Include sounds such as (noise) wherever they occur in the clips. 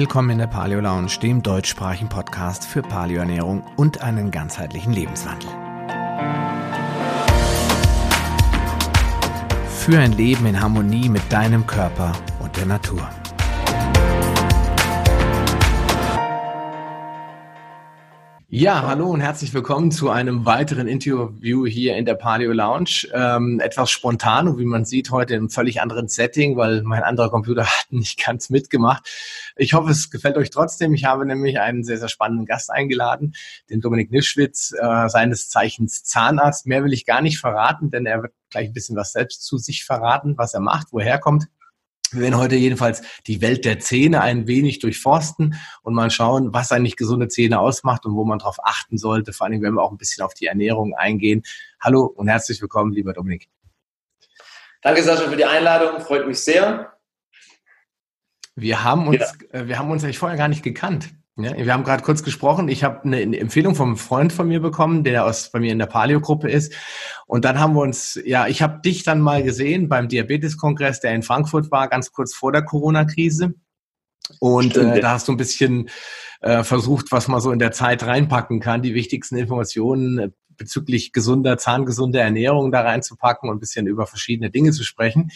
Willkommen in der Paleo Lounge, dem deutschsprachigen Podcast für Paleoernährung und einen ganzheitlichen Lebenswandel. Für ein Leben in Harmonie mit deinem Körper und der Natur. Ja, hallo und herzlich willkommen zu einem weiteren Interview hier in der Paleo Lounge. Ähm, etwas spontan und wie man sieht heute einem völlig anderen Setting, weil mein anderer Computer (laughs) hat nicht ganz mitgemacht. Ich hoffe, es gefällt euch trotzdem. Ich habe nämlich einen sehr, sehr spannenden Gast eingeladen, den Dominik Nischwitz, äh, seines Zeichens Zahnarzt. Mehr will ich gar nicht verraten, denn er wird gleich ein bisschen was selbst zu sich verraten, was er macht, woher er kommt. Wir werden heute jedenfalls die Welt der Zähne ein wenig durchforsten und mal schauen, was eigentlich gesunde Zähne ausmacht und wo man darauf achten sollte. Vor allem werden wir auch ein bisschen auf die Ernährung eingehen. Hallo und herzlich willkommen, lieber Dominik. Danke, Sascha, für die Einladung. Freut mich sehr. Wir haben uns, ja. Äh, wir haben uns eigentlich vorher gar nicht gekannt. Ja, wir haben gerade kurz gesprochen. Ich habe eine Empfehlung vom Freund von mir bekommen, der aus bei mir in der Paleo-Gruppe ist. Und dann haben wir uns, ja, ich habe dich dann mal gesehen beim Diabetes-Kongress, der in Frankfurt war, ganz kurz vor der Corona-Krise. Und Stimmt, äh, da hast du ein bisschen äh, versucht, was man so in der Zeit reinpacken kann, die wichtigsten Informationen äh, bezüglich gesunder, zahngesunder Ernährung da reinzupacken und ein bisschen über verschiedene Dinge zu sprechen.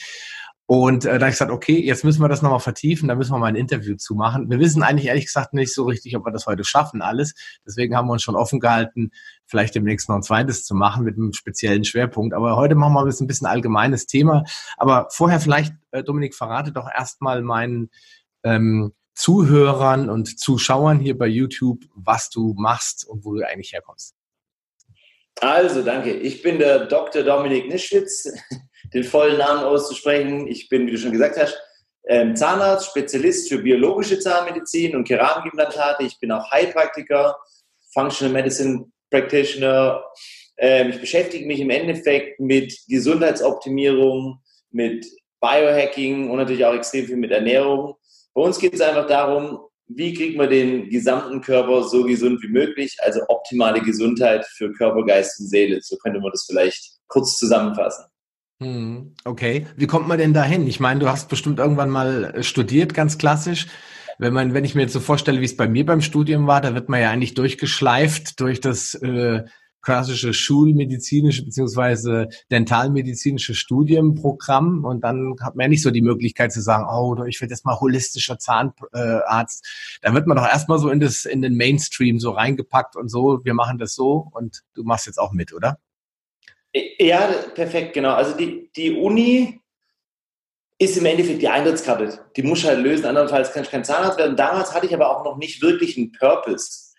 Und äh, da habe ich gesagt, okay, jetzt müssen wir das nochmal vertiefen, da müssen wir mal ein Interview zu machen. Wir wissen eigentlich ehrlich gesagt nicht so richtig, ob wir das heute schaffen, alles. Deswegen haben wir uns schon offen gehalten, vielleicht demnächst noch ein zweites zu machen mit einem speziellen Schwerpunkt. Aber heute machen wir ein bisschen, ein bisschen allgemeines Thema. Aber vorher vielleicht, äh, Dominik, verrate doch erstmal meinen ähm, Zuhörern und Zuschauern hier bei YouTube, was du machst und wo du eigentlich herkommst. Also, danke. Ich bin der Dr. Dominik Nischwitz den vollen Namen auszusprechen. Ich bin, wie du schon gesagt hast, ähm, Zahnarzt, Spezialist für biologische Zahnmedizin und Keramikimplantate. Ich bin auch Heilpraktiker, Functional Medicine Practitioner. Ähm, ich beschäftige mich im Endeffekt mit Gesundheitsoptimierung, mit Biohacking und natürlich auch extrem viel mit Ernährung. Bei uns geht es einfach darum, wie kriegt man den gesamten Körper so gesund wie möglich, also optimale Gesundheit für Körper, Geist und Seele. So könnte man das vielleicht kurz zusammenfassen. Hm, okay, wie kommt man denn dahin? Ich meine, du hast bestimmt irgendwann mal äh, studiert, ganz klassisch. Wenn man, wenn ich mir jetzt so vorstelle, wie es bei mir beim Studium war, da wird man ja eigentlich durchgeschleift durch das äh, klassische schulmedizinische beziehungsweise dentalmedizinische Studienprogramm und dann hat man ja nicht so die Möglichkeit zu sagen, oh, ich werde jetzt mal holistischer Zahnarzt. Da wird man doch erstmal so in das in den Mainstream so reingepackt und so, wir machen das so und du machst jetzt auch mit, oder? Ja, perfekt, genau. Also die, die Uni ist im Endeffekt die Eintrittskarte. Die muss halt lösen, andernfalls kann ich kein Zahnarzt werden. Damals hatte ich aber auch noch nicht wirklich einen Purpose.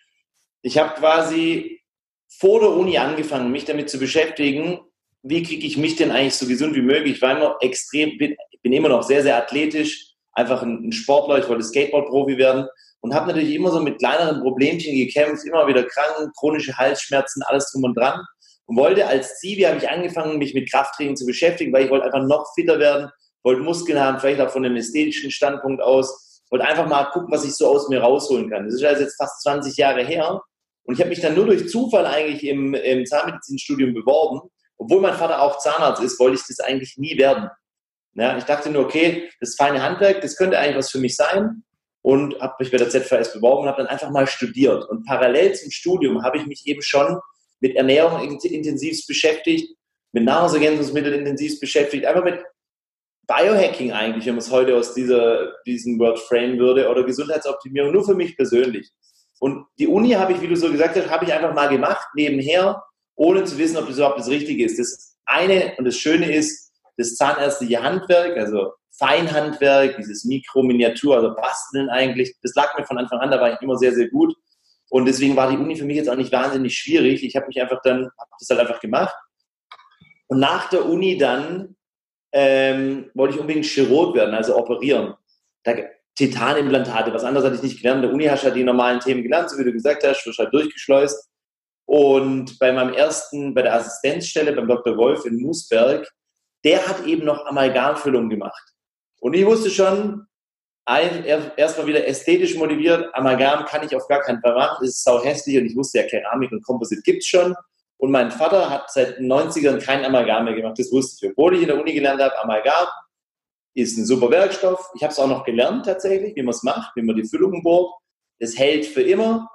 Ich habe quasi vor der Uni angefangen, mich damit zu beschäftigen, wie kriege ich mich denn eigentlich so gesund wie möglich. Ich war immer extrem, bin, bin immer noch sehr, sehr athletisch, einfach ein, ein Sportler, ich wollte Skateboard-Profi werden und habe natürlich immer so mit kleineren Problemchen gekämpft, immer wieder krank, chronische Halsschmerzen, alles drum und dran und wollte als Zivi, habe ich angefangen, mich mit Krafttraining zu beschäftigen, weil ich wollte einfach noch fitter werden, wollte Muskeln haben, vielleicht auch von einem ästhetischen Standpunkt aus, wollte einfach mal gucken, was ich so aus mir rausholen kann. Das ist also jetzt fast 20 Jahre her und ich habe mich dann nur durch Zufall eigentlich im, im Zahnmedizinstudium beworben. Obwohl mein Vater auch Zahnarzt ist, wollte ich das eigentlich nie werden. Ja, ich dachte nur, okay, das feine Handwerk, das könnte eigentlich was für mich sein und habe mich bei der ZVS beworben und habe dann einfach mal studiert. Und parallel zum Studium habe ich mich eben schon mit Ernährung intensiv beschäftigt, mit Nahrungsergänzungsmitteln intensiv beschäftigt, einfach mit Biohacking eigentlich, wenn man es heute aus dieser, diesem Word frame würde, oder Gesundheitsoptimierung, nur für mich persönlich. Und die Uni habe ich, wie du so gesagt hast, habe ich einfach mal gemacht, nebenher, ohne zu wissen, ob das überhaupt das Richtige ist. Das eine und das Schöne ist, das zahnärztliche Handwerk, also Feinhandwerk, dieses Mikrominiatur, also Basteln eigentlich, das lag mir von Anfang an, da war ich immer sehr, sehr gut. Und deswegen war die Uni für mich jetzt auch nicht wahnsinnig schwierig. Ich habe mich einfach dann, habe das halt einfach gemacht. Und nach der Uni dann ähm, wollte ich unbedingt Chirurg werden, also operieren. Da, Titanimplantate, was anderes hatte ich nicht gelernt. In der Uni hast du halt die normalen Themen gelernt, so wie du gesagt hast, wirst halt durchgeschleust. Und bei meinem ersten, bei der Assistenzstelle beim Dr. Wolf in Moosberg, der hat eben noch Amalgamfüllung gemacht. Und ich wusste schon, ein, erstmal wieder ästhetisch motiviert. Amalgam kann ich auf gar keinen Fall machen. Das ist sau hässlich und ich wusste ja, Keramik und Komposit gibt's schon. Und mein Vater hat seit den 90ern kein Amalgam mehr gemacht. Das wusste ich. Obwohl ich in der Uni gelernt habe, Amalgam, ist ein super Werkstoff. Ich habe es auch noch gelernt tatsächlich, wie man es macht, wie man die Füllungen bohrt. Das hält für immer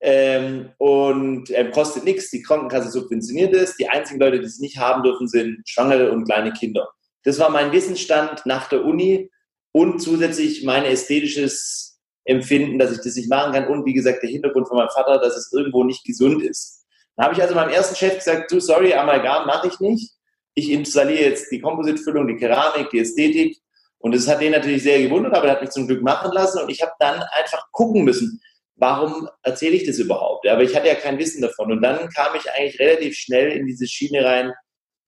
ähm, und ähm, kostet nichts. Die Krankenkasse subventioniert es. Die einzigen Leute, die es nicht haben dürfen, sind Schwangere und kleine Kinder. Das war mein Wissensstand nach der Uni und zusätzlich mein ästhetisches Empfinden, dass ich das nicht machen kann und wie gesagt der Hintergrund von meinem Vater, dass es irgendwo nicht gesund ist. Da habe ich also meinem ersten Chef gesagt, du, sorry, Amalgam mache ich nicht ich installiere jetzt die Kompositfüllung, die Keramik, die Ästhetik. Und das hat den natürlich sehr gewundert, aber er hat mich zum Glück machen lassen und ich habe dann einfach gucken müssen, warum erzähle ich das überhaupt? Aber ich hatte ja kein Wissen davon. Und dann kam ich eigentlich relativ schnell in diese Schiene rein.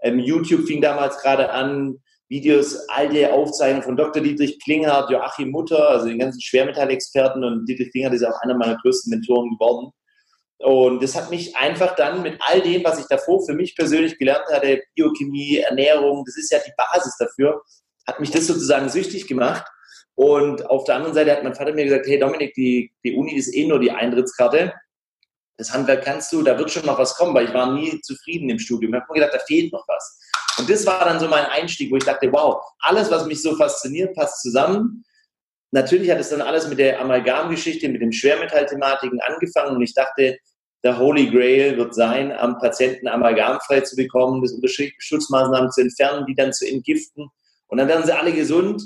Ähm, YouTube fing damals gerade an, Videos, alte Aufzeichnungen von Dr. Dietrich Klinghardt, Joachim Mutter, also den ganzen Schwermetallexperten und Dietrich Klinghardt ist auch einer meiner größten Mentoren geworden. Und das hat mich einfach dann mit all dem, was ich davor für mich persönlich gelernt hatte, Biochemie, Ernährung, das ist ja die Basis dafür, hat mich das sozusagen süchtig gemacht. Und auf der anderen Seite hat mein Vater mir gesagt, hey Dominik, die, die Uni ist eh nur die Eintrittskarte. Das Handwerk kannst du, da wird schon noch was kommen, weil ich war nie zufrieden im Studium. Ich habe mir gedacht, da fehlt noch was. Und das war dann so mein Einstieg, wo ich dachte, wow, alles, was mich so fasziniert, passt zusammen. Natürlich hat es dann alles mit der Amalgam-Geschichte, mit den Schwermetallthematiken angefangen und ich dachte, der Holy Grail wird sein, am Patienten amalgamfrei zu bekommen, das unter Schutzmaßnahmen zu entfernen, die dann zu entgiften. Und dann werden sie alle gesund.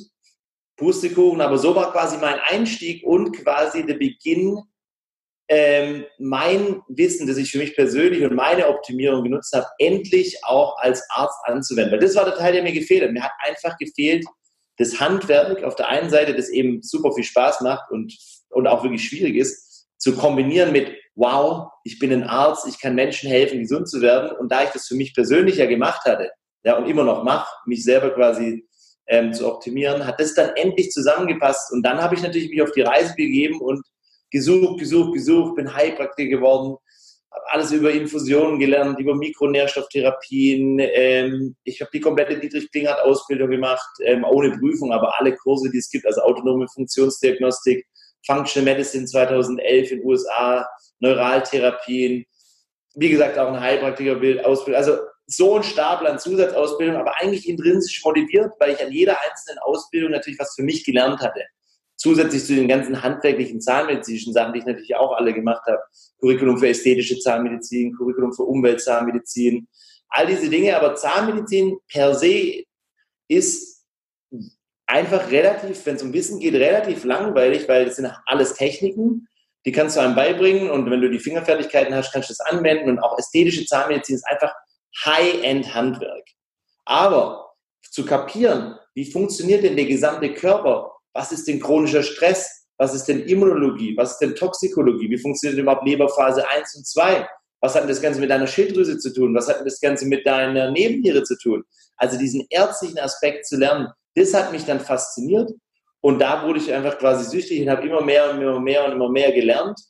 Pustekuchen, aber so war quasi mein Einstieg und quasi der Beginn, ähm, mein Wissen, das ich für mich persönlich und meine Optimierung genutzt habe, endlich auch als Arzt anzuwenden. Weil das war der Teil, der mir gefehlt hat. Mir hat einfach gefehlt, das Handwerk auf der einen Seite, das eben super viel Spaß macht und, und auch wirklich schwierig ist, zu kombinieren mit wow, ich bin ein Arzt, ich kann Menschen helfen, gesund zu werden. Und da ich das für mich persönlich ja gemacht hatte, ja, und immer noch mache, mich selber quasi ähm, zu optimieren, hat das dann endlich zusammengepasst. Und dann habe ich natürlich mich auf die Reise begeben und gesucht, gesucht, gesucht, bin Heilpraktiker geworden, habe alles über Infusionen gelernt, über Mikronährstofftherapien. Ähm, ich habe die komplette Dietrich Klinghardt Ausbildung gemacht, ähm, ohne Prüfung, aber alle Kurse, die es gibt, also autonome Funktionsdiagnostik, Functional Medicine 2011 in den USA, Neuraltherapien, wie gesagt auch ein Heilpraktiker Ausbildung. Also so ein Stapel an Zusatzausbildung, aber eigentlich intrinsisch motiviert, weil ich an jeder einzelnen Ausbildung natürlich was für mich gelernt hatte. Zusätzlich zu den ganzen handwerklichen zahnmedizinischen Sachen, die ich natürlich auch alle gemacht habe. Curriculum für ästhetische Zahnmedizin, Curriculum für Umweltzahnmedizin, all diese Dinge. Aber Zahnmedizin per se ist einfach relativ, wenn es um Wissen geht, relativ langweilig, weil es sind alles Techniken die kannst du einem beibringen und wenn du die Fingerfertigkeiten hast, kannst du das anwenden und auch ästhetische Zahnmedizin ist einfach High-End-Handwerk. Aber zu kapieren, wie funktioniert denn der gesamte Körper? Was ist denn chronischer Stress? Was ist denn Immunologie? Was ist denn Toxikologie? Wie funktioniert überhaupt Leberphase 1 und 2? Was hat denn das Ganze mit deiner Schilddrüse zu tun? Was hat denn das Ganze mit deiner Nebenniere zu tun? Also diesen ärztlichen Aspekt zu lernen, das hat mich dann fasziniert und da wurde ich einfach quasi süchtig und habe immer mehr und immer mehr und immer mehr gelernt.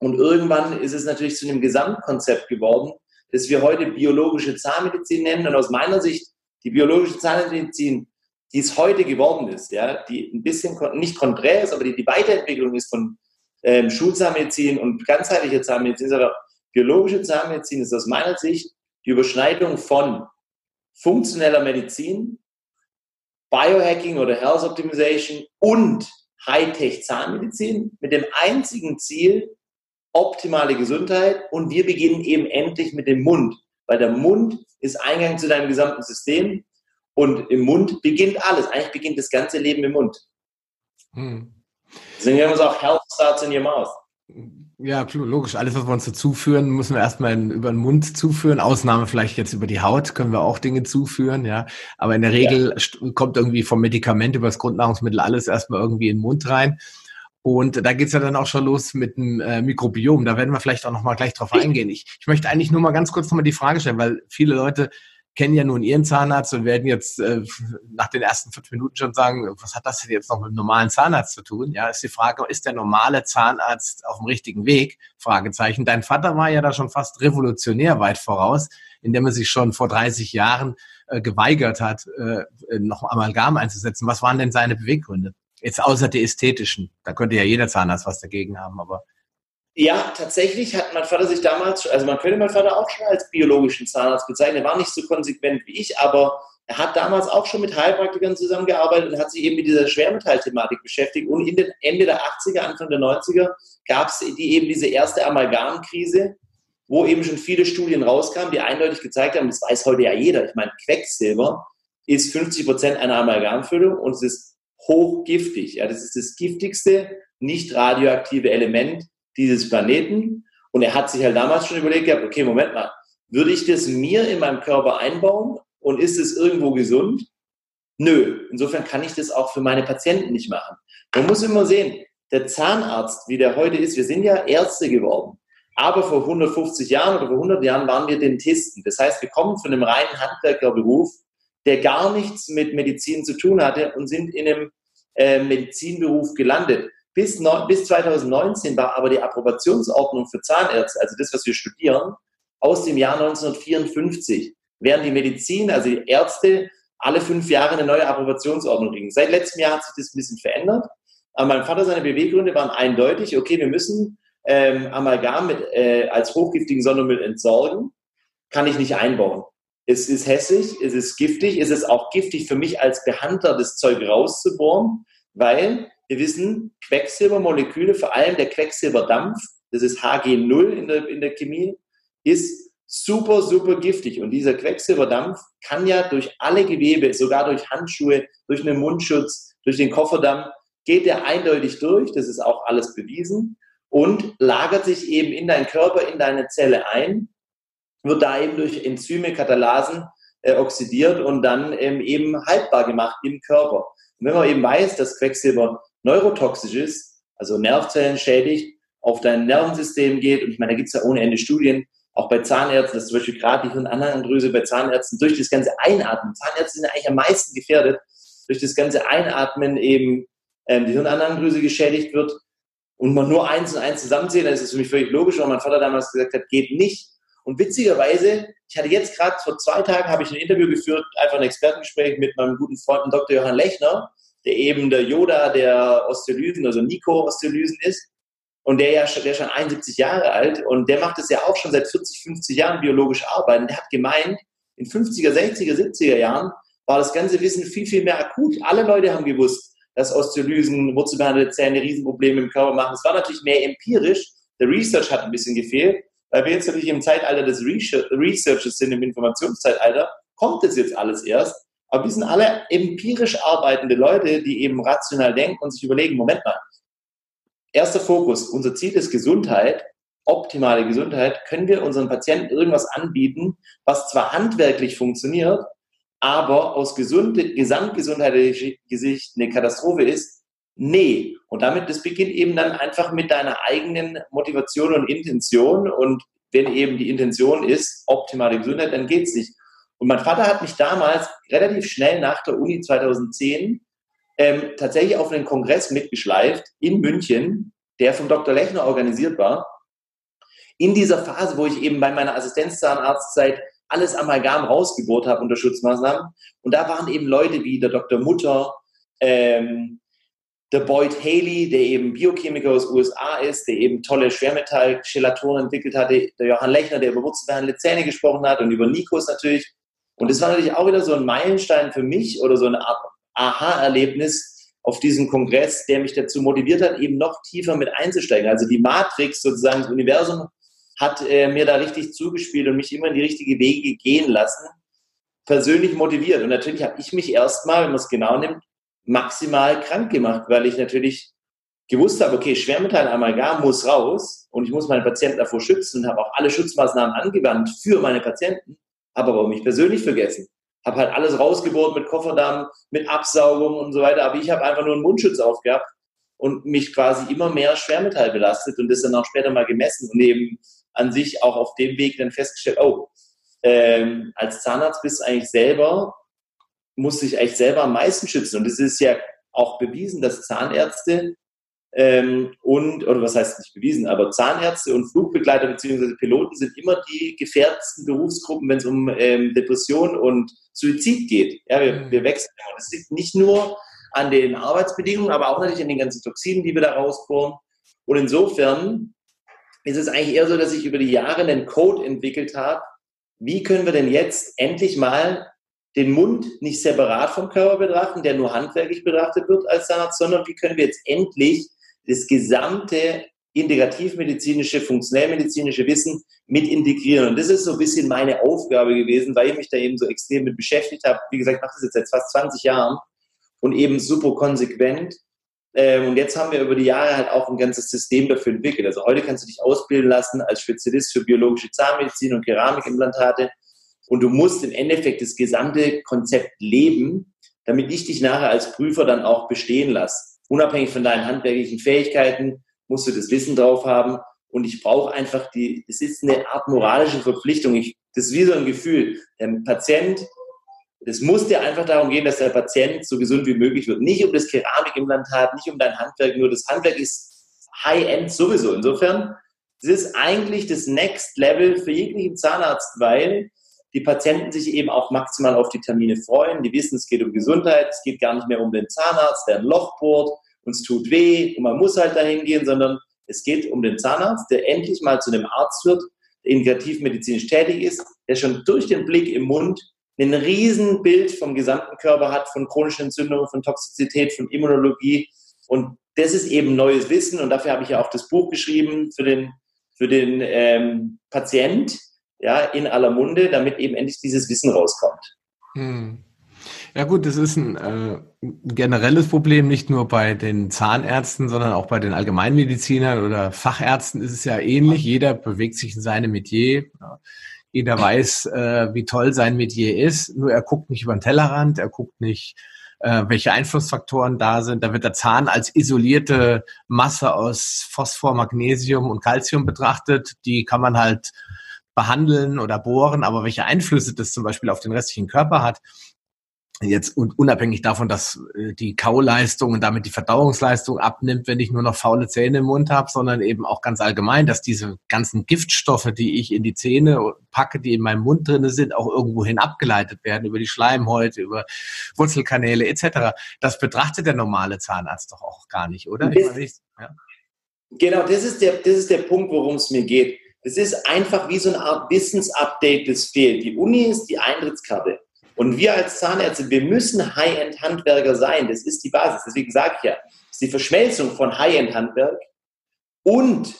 Und irgendwann ist es natürlich zu einem Gesamtkonzept geworden, das wir heute biologische Zahnmedizin nennen. Und aus meiner Sicht, die biologische Zahnmedizin, die es heute geworden ist, ja, die ein bisschen nicht konträr ist, aber die, die Weiterentwicklung ist von ähm, Schulzahnmedizin und ganzheitlicher Zahnmedizin, sondern biologische Zahnmedizin ist aus meiner Sicht die Überschneidung von funktioneller Medizin, Biohacking oder Health Optimization und Hightech Zahnmedizin mit dem einzigen Ziel, optimale Gesundheit. Und wir beginnen eben endlich mit dem Mund, weil der Mund ist Eingang zu deinem gesamten System und im Mund beginnt alles. Eigentlich beginnt das ganze Leben im Mund. Hm. Deswegen nennen wir es auch Health starts in your mouth. Ja, logisch. Alles, was wir uns zuführen, müssen wir erstmal über den Mund zuführen. Ausnahme vielleicht jetzt über die Haut können wir auch Dinge zuführen, ja. Aber in der Regel ja. kommt irgendwie vom Medikament über das Grundnahrungsmittel alles erstmal irgendwie in den Mund rein. Und da geht's ja dann auch schon los mit dem äh, Mikrobiom. Da werden wir vielleicht auch nochmal gleich drauf eingehen. Ich, ich möchte eigentlich nur mal ganz kurz nochmal die Frage stellen, weil viele Leute kennen ja nun ihren Zahnarzt und werden jetzt äh, nach den ersten fünf Minuten schon sagen, was hat das denn jetzt noch mit dem normalen Zahnarzt zu tun? Ja, ist die Frage, ist der normale Zahnarzt auf dem richtigen Weg? Fragezeichen. Dein Vater war ja da schon fast revolutionär weit voraus, indem er sich schon vor 30 Jahren äh, geweigert hat, äh, noch Amalgam einzusetzen. Was waren denn seine Beweggründe? Jetzt außer die ästhetischen. Da könnte ja jeder Zahnarzt was dagegen haben, aber ja, tatsächlich hat mein Vater sich damals, also man könnte mein Vater auch schon als biologischen Zahnarzt bezeichnen, er war nicht so konsequent wie ich, aber er hat damals auch schon mit Heilpraktikern zusammengearbeitet und hat sich eben mit dieser Schwermetallthematik beschäftigt. Und in den Ende der 80er, Anfang der 90er gab es die, eben diese erste Amalgamkrise, wo eben schon viele Studien rauskamen, die eindeutig gezeigt haben, das weiß heute ja jeder, ich meine, Quecksilber ist 50 Prozent einer Amalgamfüllung und es ist hochgiftig. Ja, das ist das giftigste nicht radioaktive Element dieses Planeten. Und er hat sich halt damals schon überlegt gehabt, okay, Moment mal, würde ich das mir in meinem Körper einbauen und ist es irgendwo gesund? Nö. Insofern kann ich das auch für meine Patienten nicht machen. Man muss immer sehen, der Zahnarzt, wie der heute ist, wir sind ja Ärzte geworden. Aber vor 150 Jahren oder vor 100 Jahren waren wir Dentisten. Das heißt, wir kommen von einem reinen Handwerkerberuf, der gar nichts mit Medizin zu tun hatte und sind in einem äh, Medizinberuf gelandet. Bis, no, bis 2019 war aber die Approbationsordnung für Zahnärzte, also das, was wir studieren, aus dem Jahr 1954. Während die Medizin, also die Ärzte, alle fünf Jahre eine neue Approbationsordnung kriegen. Seit letztem Jahr hat sich das ein bisschen verändert. Aber mein Vater, seine Beweggründe waren eindeutig, okay, wir müssen ähm, Amalgam mit, äh, als hochgiftigen Sondermüll entsorgen, kann ich nicht einbauen. Es ist hässlich, es ist giftig, es ist auch giftig für mich als Behandler, das Zeug rauszubohren, weil wir wissen, Quecksilbermoleküle, vor allem der Quecksilberdampf, das ist HG0 in der, in der Chemie, ist super, super giftig. Und dieser Quecksilberdampf kann ja durch alle Gewebe, sogar durch Handschuhe, durch einen Mundschutz, durch den Kofferdamm, geht der eindeutig durch. Das ist auch alles bewiesen und lagert sich eben in deinen Körper, in deine Zelle ein wird da eben durch Enzyme, Katalasen äh, oxidiert und dann ähm, eben haltbar gemacht im Körper. Und wenn man eben weiß, dass Quecksilber neurotoxisch ist, also Nervzellen schädigt, auf dein Nervensystem geht, und ich meine, da gibt es ja ohne Ende Studien, auch bei Zahnärzten, dass zum Beispiel gerade die Hirnanhangdrüse bei Zahnärzten durch das ganze Einatmen, Zahnärzte sind ja eigentlich am meisten gefährdet, durch das ganze Einatmen eben ähm, die Hirnanhangdrüse geschädigt wird und man nur eins und eins zusammenzählt, dann ist es für mich völlig logisch, weil mein Vater damals gesagt hat, geht nicht. Und witzigerweise, ich hatte jetzt gerade vor zwei Tagen habe ich ein Interview geführt, einfach ein Expertengespräch mit meinem guten Freund Dr. Johann Lechner, der eben der Yoda der Osteolysen, also Nico-Osteolysen ist. Und der ja der schon 71 Jahre alt und der macht es ja auch schon seit 40, 50 Jahren biologisch arbeiten. Der hat gemeint, in 50er, 60er, 70er Jahren war das ganze Wissen viel, viel mehr akut. Alle Leute haben gewusst, dass Osteolysen, wurzelbehandelte Zähne Riesenprobleme im Körper machen. Es war natürlich mehr empirisch. Der Research hat ein bisschen gefehlt weil wir jetzt natürlich im Zeitalter des Researches sind, im Informationszeitalter, kommt das jetzt alles erst. Aber wir sind alle empirisch arbeitende Leute, die eben rational denken und sich überlegen, Moment mal, erster Fokus, unser Ziel ist Gesundheit, optimale Gesundheit, können wir unseren Patienten irgendwas anbieten, was zwar handwerklich funktioniert, aber aus gesunde, gesamtgesundheitlicher Sicht eine Katastrophe ist, Nee. Und damit, das beginnt eben dann einfach mit deiner eigenen Motivation und Intention. Und wenn eben die Intention ist, optimale Gesundheit, dann geht's nicht. Und mein Vater hat mich damals relativ schnell nach der Uni 2010 ähm, tatsächlich auf einen Kongress mitgeschleift in München, der vom Dr. Lechner organisiert war. In dieser Phase, wo ich eben bei meiner Assistenzzahnarztzeit alles Amalgam rausgebohrt habe unter Schutzmaßnahmen. Und da waren eben Leute wie der Dr. Mutter, ähm, der Boyd Haley, der eben Biochemiker aus USA ist, der eben tolle Schwermetall-Gelatoren entwickelt hatte, der Johann Lechner, der über wurzelbehandelte Zähne gesprochen hat und über Nikos natürlich. Und das war natürlich auch wieder so ein Meilenstein für mich oder so Art Aha-Erlebnis auf diesem Kongress, der mich dazu motiviert hat, eben noch tiefer mit einzusteigen. Also die Matrix, sozusagen das Universum, hat äh, mir da richtig zugespielt und mich immer in die richtige Wege gehen lassen, persönlich motiviert. Und natürlich habe ich mich erstmal, wenn man es genau nimmt, maximal krank gemacht, weil ich natürlich gewusst habe, okay, Schwermetall-Amalgam muss raus und ich muss meine Patienten davor schützen und habe auch alle Schutzmaßnahmen angewandt für meine Patienten, habe aber mich persönlich vergessen. Habe halt alles rausgebohrt mit Kofferdamm, mit Absaugung und so weiter, aber ich habe einfach nur einen Mundschutz aufgehabt und mich quasi immer mehr Schwermetall belastet und das dann auch später mal gemessen und eben an sich auch auf dem Weg dann festgestellt, oh, ähm, als Zahnarzt bist du eigentlich selber muss sich eigentlich selber am meisten schützen. Und es ist ja auch bewiesen, dass Zahnärzte ähm, und, oder was heißt nicht bewiesen, aber Zahnärzte und Flugbegleiter bzw. Piloten sind immer die gefährdetsten Berufsgruppen, wenn es um ähm, Depression und Suizid geht. Ja, wir, mhm. wir wechseln. Und das liegt nicht nur an den Arbeitsbedingungen, aber auch natürlich an den ganzen Toxinen, die wir da rausbohren. Und insofern ist es eigentlich eher so, dass ich über die Jahre einen Code entwickelt habe, wie können wir denn jetzt endlich mal den Mund nicht separat vom Körper betrachten, der nur handwerklich betrachtet wird als Zahnarzt, sondern wie können wir jetzt endlich das gesamte integrativmedizinische, funktionellmedizinische Wissen mit integrieren. Und das ist so ein bisschen meine Aufgabe gewesen, weil ich mich da eben so extrem mit beschäftigt habe. Wie gesagt, ich mache das jetzt seit fast 20 Jahren und eben super konsequent. Ähm, und jetzt haben wir über die Jahre halt auch ein ganzes System dafür entwickelt. Also heute kannst du dich ausbilden lassen als Spezialist für biologische Zahnmedizin und Keramikimplantate. Und du musst im Endeffekt das gesamte Konzept leben, damit ich dich nachher als Prüfer dann auch bestehen lasse. Unabhängig von deinen handwerklichen Fähigkeiten musst du das Wissen drauf haben. Und ich brauche einfach die, es ist eine Art moralische Verpflichtung. Ich, das ist wie so ein Gefühl. Der Patient, es muss dir einfach darum gehen, dass der Patient so gesund wie möglich wird. Nicht um das Keramikimplantat, nicht um dein Handwerk, nur das Handwerk ist High-End sowieso. Insofern, es ist eigentlich das Next Level für jeglichen Zahnarzt, weil die Patienten sich eben auch maximal auf die Termine freuen. Die wissen, es geht um Gesundheit, es geht gar nicht mehr um den Zahnarzt, der ein Loch bohrt, uns tut weh und man muss halt dahin gehen, sondern es geht um den Zahnarzt, der endlich mal zu einem Arzt wird, der integrativmedizinisch tätig ist, der schon durch den Blick im Mund ein Riesenbild vom gesamten Körper hat, von chronischen Entzündungen, von Toxizität, von Immunologie. Und das ist eben neues Wissen und dafür habe ich ja auch das Buch geschrieben für den, für den ähm, Patient, ja, in aller Munde, damit eben endlich dieses Wissen rauskommt. Hm. Ja gut, das ist ein äh, generelles Problem, nicht nur bei den Zahnärzten, sondern auch bei den Allgemeinmedizinern oder Fachärzten ist es ja ähnlich. Jeder bewegt sich in seinem Metier. Jeder weiß, äh, wie toll sein Metier ist, nur er guckt nicht über den Tellerrand, er guckt nicht, äh, welche Einflussfaktoren da sind. Da wird der Zahn als isolierte Masse aus Phosphor, Magnesium und Calcium betrachtet. Die kann man halt behandeln oder bohren, aber welche Einflüsse das zum Beispiel auf den restlichen Körper hat, jetzt und unabhängig davon, dass äh, die Kauleistung und damit die Verdauungsleistung abnimmt, wenn ich nur noch faule Zähne im Mund habe, sondern eben auch ganz allgemein, dass diese ganzen Giftstoffe, die ich in die Zähne packe, die in meinem Mund drinne sind, auch irgendwohin abgeleitet werden über die Schleimhäute, über Wurzelkanäle etc. Das betrachtet der normale Zahnarzt doch auch gar nicht, oder? Das, meine, ich, ja. Genau, das ist der, das ist der Punkt, worum es mir geht. Es ist einfach wie so eine Art Wissensupdate, das fehlt. Die Uni ist die Eintrittskarte. Und wir als Zahnärzte, wir müssen High-End-Handwerker sein. Das ist die Basis. Deswegen sage ich ja, es ist die Verschmelzung von High-End-Handwerk und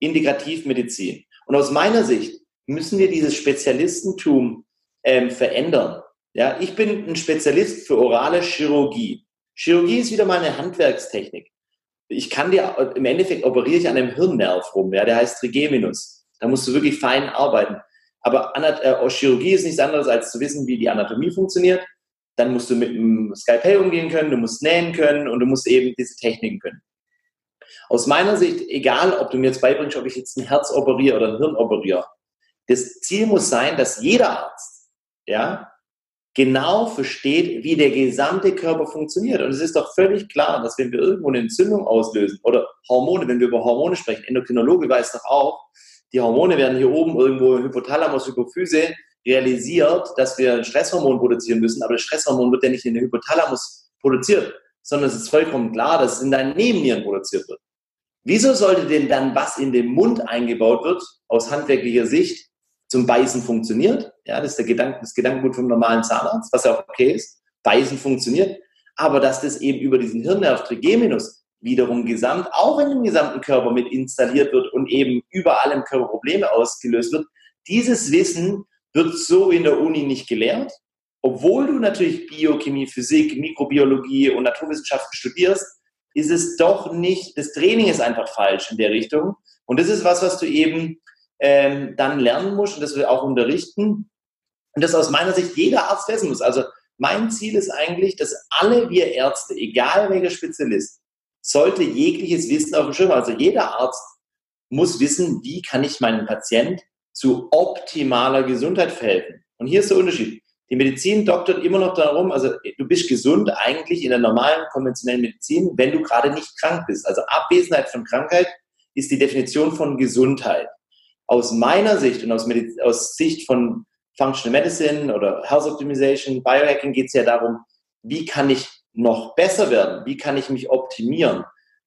Integrativmedizin. Und aus meiner Sicht müssen wir dieses Spezialistentum ähm, verändern. Ja, ich bin ein Spezialist für orale Chirurgie. Chirurgie ist wieder mal eine Handwerkstechnik. Ich kann dir, im Endeffekt operiere ich an einem Hirnnerv rum, ja, der heißt Trigeminus. Da musst du wirklich fein arbeiten. Aber äh, Chirurgie ist nichts anderes, als zu wissen, wie die Anatomie funktioniert. Dann musst du mit dem Skalpell umgehen können, du musst nähen können und du musst eben diese Techniken können. Aus meiner Sicht, egal ob du mir jetzt beibringst, ob ich jetzt ein Herz operiere oder ein Hirn operiere, das Ziel muss sein, dass jeder Arzt ja, genau versteht, wie der gesamte Körper funktioniert. Und es ist doch völlig klar, dass wenn wir irgendwo eine Entzündung auslösen oder Hormone, wenn wir über Hormone sprechen, Endokrinologe weiß doch auch, die Hormone werden hier oben irgendwo im Hypothalamus, Hypophyse realisiert, dass wir ein Stresshormon produzieren müssen, aber das Stresshormon wird ja nicht in den Hypothalamus produziert, sondern es ist vollkommen klar, dass es in deinen Nebennieren produziert wird. Wieso sollte denn dann, was in den Mund eingebaut wird, aus handwerklicher Sicht zum Beißen funktioniert? Ja, das ist der Gedanke, das Gedankengut vom normalen Zahnarzt, was ja auch okay ist. Beißen funktioniert. Aber dass das eben über diesen Hirnnerv Trigeminus wiederum gesamt, auch in dem gesamten Körper mit installiert wird und eben überall im Körper Probleme ausgelöst wird. Dieses Wissen wird so in der Uni nicht gelehrt, obwohl du natürlich Biochemie, Physik, Mikrobiologie und Naturwissenschaften studierst, ist es doch nicht, das Training ist einfach falsch in der Richtung. Und das ist was, was du eben ähm, dann lernen musst und das wir auch unterrichten. Und das aus meiner Sicht jeder Arzt wissen muss. Also mein Ziel ist eigentlich, dass alle wir Ärzte, egal welcher Spezialist, sollte jegliches Wissen auf dem Schirm. Also jeder Arzt muss wissen, wie kann ich meinem Patient zu optimaler Gesundheit verhelfen. Und hier ist der Unterschied. Die Medizin doktert immer noch darum, also du bist gesund eigentlich in der normalen konventionellen Medizin, wenn du gerade nicht krank bist. Also Abwesenheit von Krankheit ist die Definition von Gesundheit. Aus meiner Sicht und aus, Mediz aus Sicht von Functional Medicine oder Health Optimization, Biohacking geht es ja darum, wie kann ich noch besser werden? Wie kann ich mich optimieren?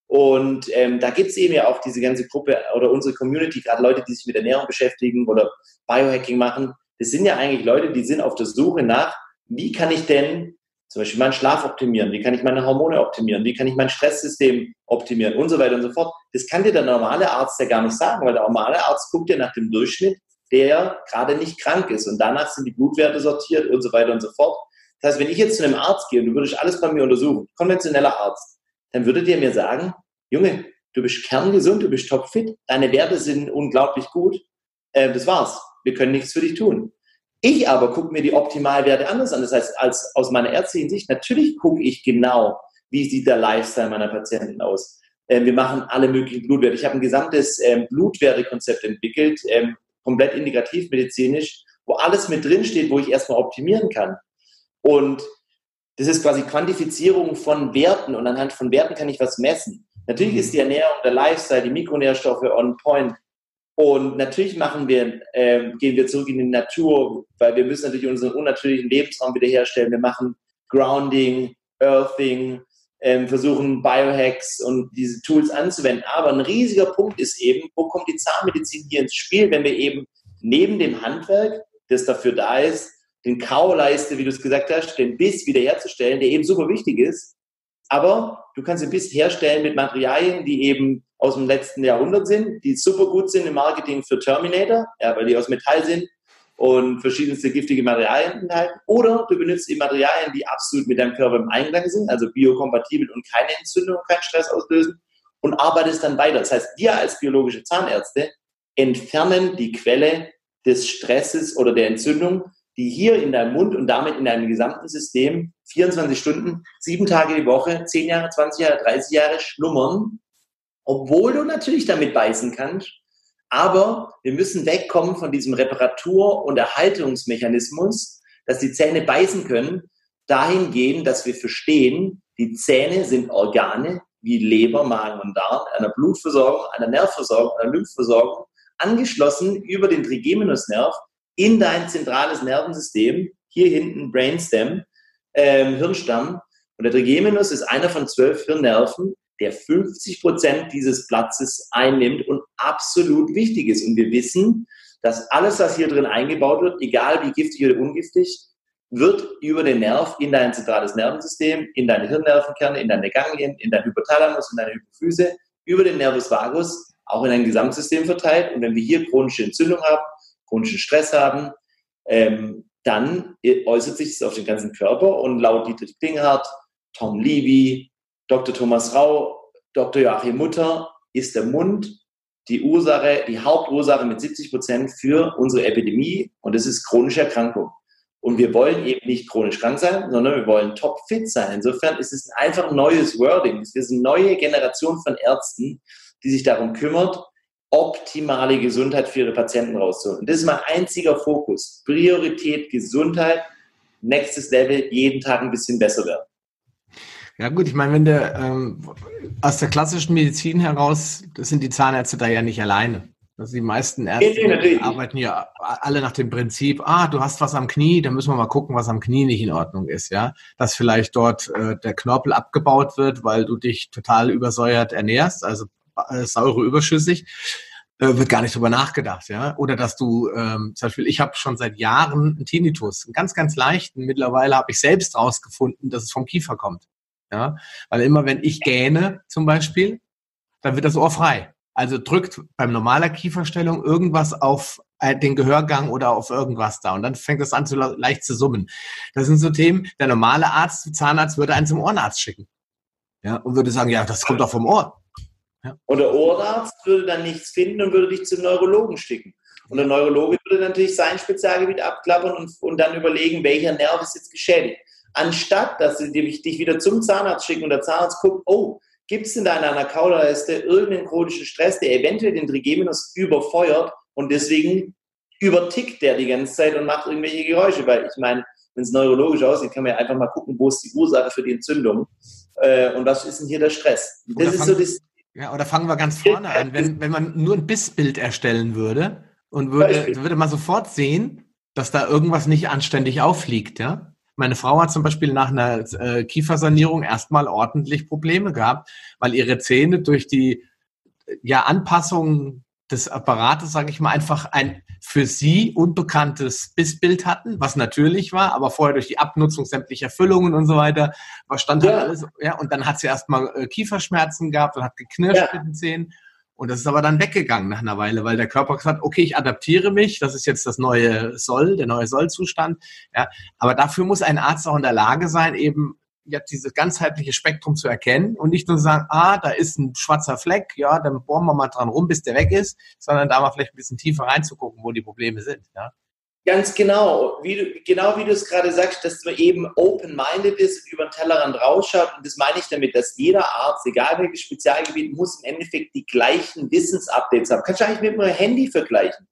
Und ähm, da gibt es eben ja auch diese ganze Gruppe oder unsere Community, gerade Leute, die sich mit Ernährung beschäftigen oder Biohacking machen. Das sind ja eigentlich Leute, die sind auf der Suche nach, wie kann ich denn zum Beispiel meinen Schlaf optimieren, wie kann ich meine Hormone optimieren, wie kann ich mein Stresssystem optimieren und so weiter und so fort. Das kann dir der normale Arzt ja gar nicht sagen, weil der normale Arzt guckt ja nach dem Durchschnitt, der gerade nicht krank ist und danach sind die Blutwerte sortiert und so weiter und so fort. Das heißt, wenn ich jetzt zu einem Arzt gehe und du würdest alles bei mir untersuchen, konventioneller Arzt, dann würde der mir sagen, Junge, du bist kerngesund, du bist topfit, deine Werte sind unglaublich gut, äh, das war's. Wir können nichts für dich tun. Ich aber gucke mir die Optimalwerte anders an. Das heißt, als, aus meiner ärztlichen Sicht, natürlich gucke ich genau, wie sieht der Lifestyle meiner Patienten aus. Ähm, wir machen alle möglichen Blutwerte. Ich habe ein gesamtes ähm, Blutwertekonzept entwickelt, ähm, komplett integrativ medizinisch, wo alles mit drin steht, wo ich erstmal optimieren kann. Und das ist quasi Quantifizierung von Werten und anhand von Werten kann ich was messen. Natürlich mhm. ist die Ernährung, der Lifestyle, die Mikronährstoffe on point. Und natürlich machen wir, äh, gehen wir zurück in die Natur, weil wir müssen natürlich unseren unnatürlichen Lebensraum wiederherstellen. Wir machen Grounding, Earthing, ähm, versuchen Biohacks und diese Tools anzuwenden. Aber ein riesiger Punkt ist eben, wo kommt die Zahnmedizin hier ins Spiel, wenn wir eben neben dem Handwerk, das dafür da ist, den Kauleiste, wie du es gesagt hast, den Biss wiederherzustellen, der eben super wichtig ist. Aber du kannst den Biss herstellen mit Materialien, die eben aus dem letzten Jahrhundert sind, die super gut sind im Marketing für Terminator, ja, weil die aus Metall sind und verschiedenste giftige Materialien enthalten. Oder du benutzt die Materialien, die absolut mit deinem Körper im Einklang sind, also biokompatibel und keine Entzündung, keinen Stress auslösen und arbeitest dann weiter. Das heißt, wir als biologische Zahnärzte entfernen die Quelle des Stresses oder der Entzündung, die hier in deinem Mund und damit in deinem gesamten System 24 Stunden, sieben Tage die Woche, 10 Jahre, 20 Jahre, 30 Jahre schlummern obwohl du natürlich damit beißen kannst. Aber wir müssen wegkommen von diesem Reparatur- und Erhaltungsmechanismus, dass die Zähne beißen können, dahingehend, dass wir verstehen, die Zähne sind Organe wie Leber, Magen und Darm, einer Blutversorgung, einer Nervversorgung, einer Lymphversorgung, angeschlossen über den Trigeminusnerv in dein zentrales Nervensystem, hier hinten Brainstem, ähm, Hirnstamm. Und der Trigeminus ist einer von zwölf Hirnnerven, der 50 Prozent dieses Platzes einnimmt und absolut wichtig ist. Und wir wissen, dass alles, was hier drin eingebaut wird, egal wie giftig oder ungiftig, wird über den Nerv in dein zentrales Nervensystem, in deine Hirnnervenkerne, in deine Ganglien, in dein Hypothalamus, in deine Hypophyse, über den Nervus vagus auch in dein Gesamtsystem verteilt. Und wenn wir hier chronische Entzündung haben, chronischen Stress haben, ähm, dann äußert sich das auf den ganzen Körper. Und laut Dietrich Klinghardt, Tom Levy, Dr. Thomas Rau, Dr. Joachim Mutter ist der Mund die Ursache, die Hauptursache mit 70 Prozent für unsere Epidemie und das ist chronische Erkrankung. Und wir wollen eben nicht chronisch krank sein, sondern wir wollen topfit sein. Insofern ist es einfach ein neues Wording. Es ist eine neue Generation von Ärzten, die sich darum kümmert, optimale Gesundheit für ihre Patienten rauszuholen. Und das ist mein einziger Fokus. Priorität Gesundheit, nächstes Level, jeden Tag ein bisschen besser werden. Ja gut, ich meine, wenn du ähm, aus der klassischen Medizin heraus, das sind die Zahnärzte da ja nicht alleine. Also die meisten Ärzte nee, arbeiten ja alle nach dem Prinzip, ah, du hast was am Knie, dann müssen wir mal gucken, was am Knie nicht in Ordnung ist, ja. Dass vielleicht dort äh, der Knorpel abgebaut wird, weil du dich total übersäuert ernährst, also äh, saure überschüssig, äh, wird gar nicht drüber nachgedacht, ja. Oder dass du, ähm, zum Beispiel, ich habe schon seit Jahren einen Tinnitus, einen ganz, ganz leichten. Mittlerweile habe ich selbst rausgefunden, dass es vom Kiefer kommt. Ja? Weil immer wenn ich gähne zum Beispiel, dann wird das Ohr frei. Also drückt beim normaler Kieferstellung irgendwas auf äh, den Gehörgang oder auf irgendwas da und dann fängt das an zu leicht zu summen. Das sind so Themen, der normale Arzt, Zahnarzt würde einen zum Ohrenarzt schicken. Ja, und würde sagen, ja, das kommt doch vom Ohr. Ja. Und der Ohrarzt würde dann nichts finden und würde dich zum Neurologen schicken. Und der Neurologe würde natürlich sein Spezialgebiet abklappern und, und dann überlegen, welcher Nerv ist jetzt geschädigt anstatt dass sie dich wieder zum Zahnarzt schicken und der Zahnarzt guckt, oh, gibt es in deiner Kauleiste irgendeinen chronischen Stress, der eventuell den Trigeminus überfeuert und deswegen übertickt der die ganze Zeit und macht irgendwelche Geräusche, weil ich meine, wenn es neurologisch aussieht, kann man ja einfach mal gucken, wo ist die Ursache für die Entzündung äh, und was ist denn hier der Stress. Das ist so das, ja, oder fangen wir ganz vorne an. Wenn, wenn man nur ein Bissbild erstellen würde und würde, würde man sofort sehen, dass da irgendwas nicht anständig aufliegt, ja? Meine Frau hat zum Beispiel nach einer äh, Kiefersanierung erstmal ordentlich Probleme gehabt, weil ihre Zähne durch die ja, Anpassung des Apparates, sage ich mal, einfach ein für sie unbekanntes Bissbild hatten, was natürlich war, aber vorher durch die Abnutzung sämtlicher Füllungen und so weiter, was stand halt ja. alles, ja, und dann hat sie erstmal äh, Kieferschmerzen gehabt und hat geknirscht ja. mit den Zähnen. Und das ist aber dann weggegangen nach einer Weile, weil der Körper gesagt hat, okay, ich adaptiere mich, das ist jetzt das neue Soll, der neue Sollzustand. Ja, aber dafür muss ein Arzt auch in der Lage sein, eben ja, dieses ganzheitliche Spektrum zu erkennen und nicht nur sagen, ah, da ist ein schwarzer Fleck, ja, dann bohren wir mal dran rum, bis der weg ist, sondern da mal vielleicht ein bisschen tiefer reinzugucken, wo die Probleme sind. Ja. Ganz genau, wie du, genau wie du es gerade sagst, dass man eben open-minded ist und über den Tellerrand rausschaut. Und das meine ich damit, dass jeder Arzt, egal welches Spezialgebiet, muss im Endeffekt die gleichen Wissensupdates haben. Kannst du eigentlich mit einem Handy vergleichen?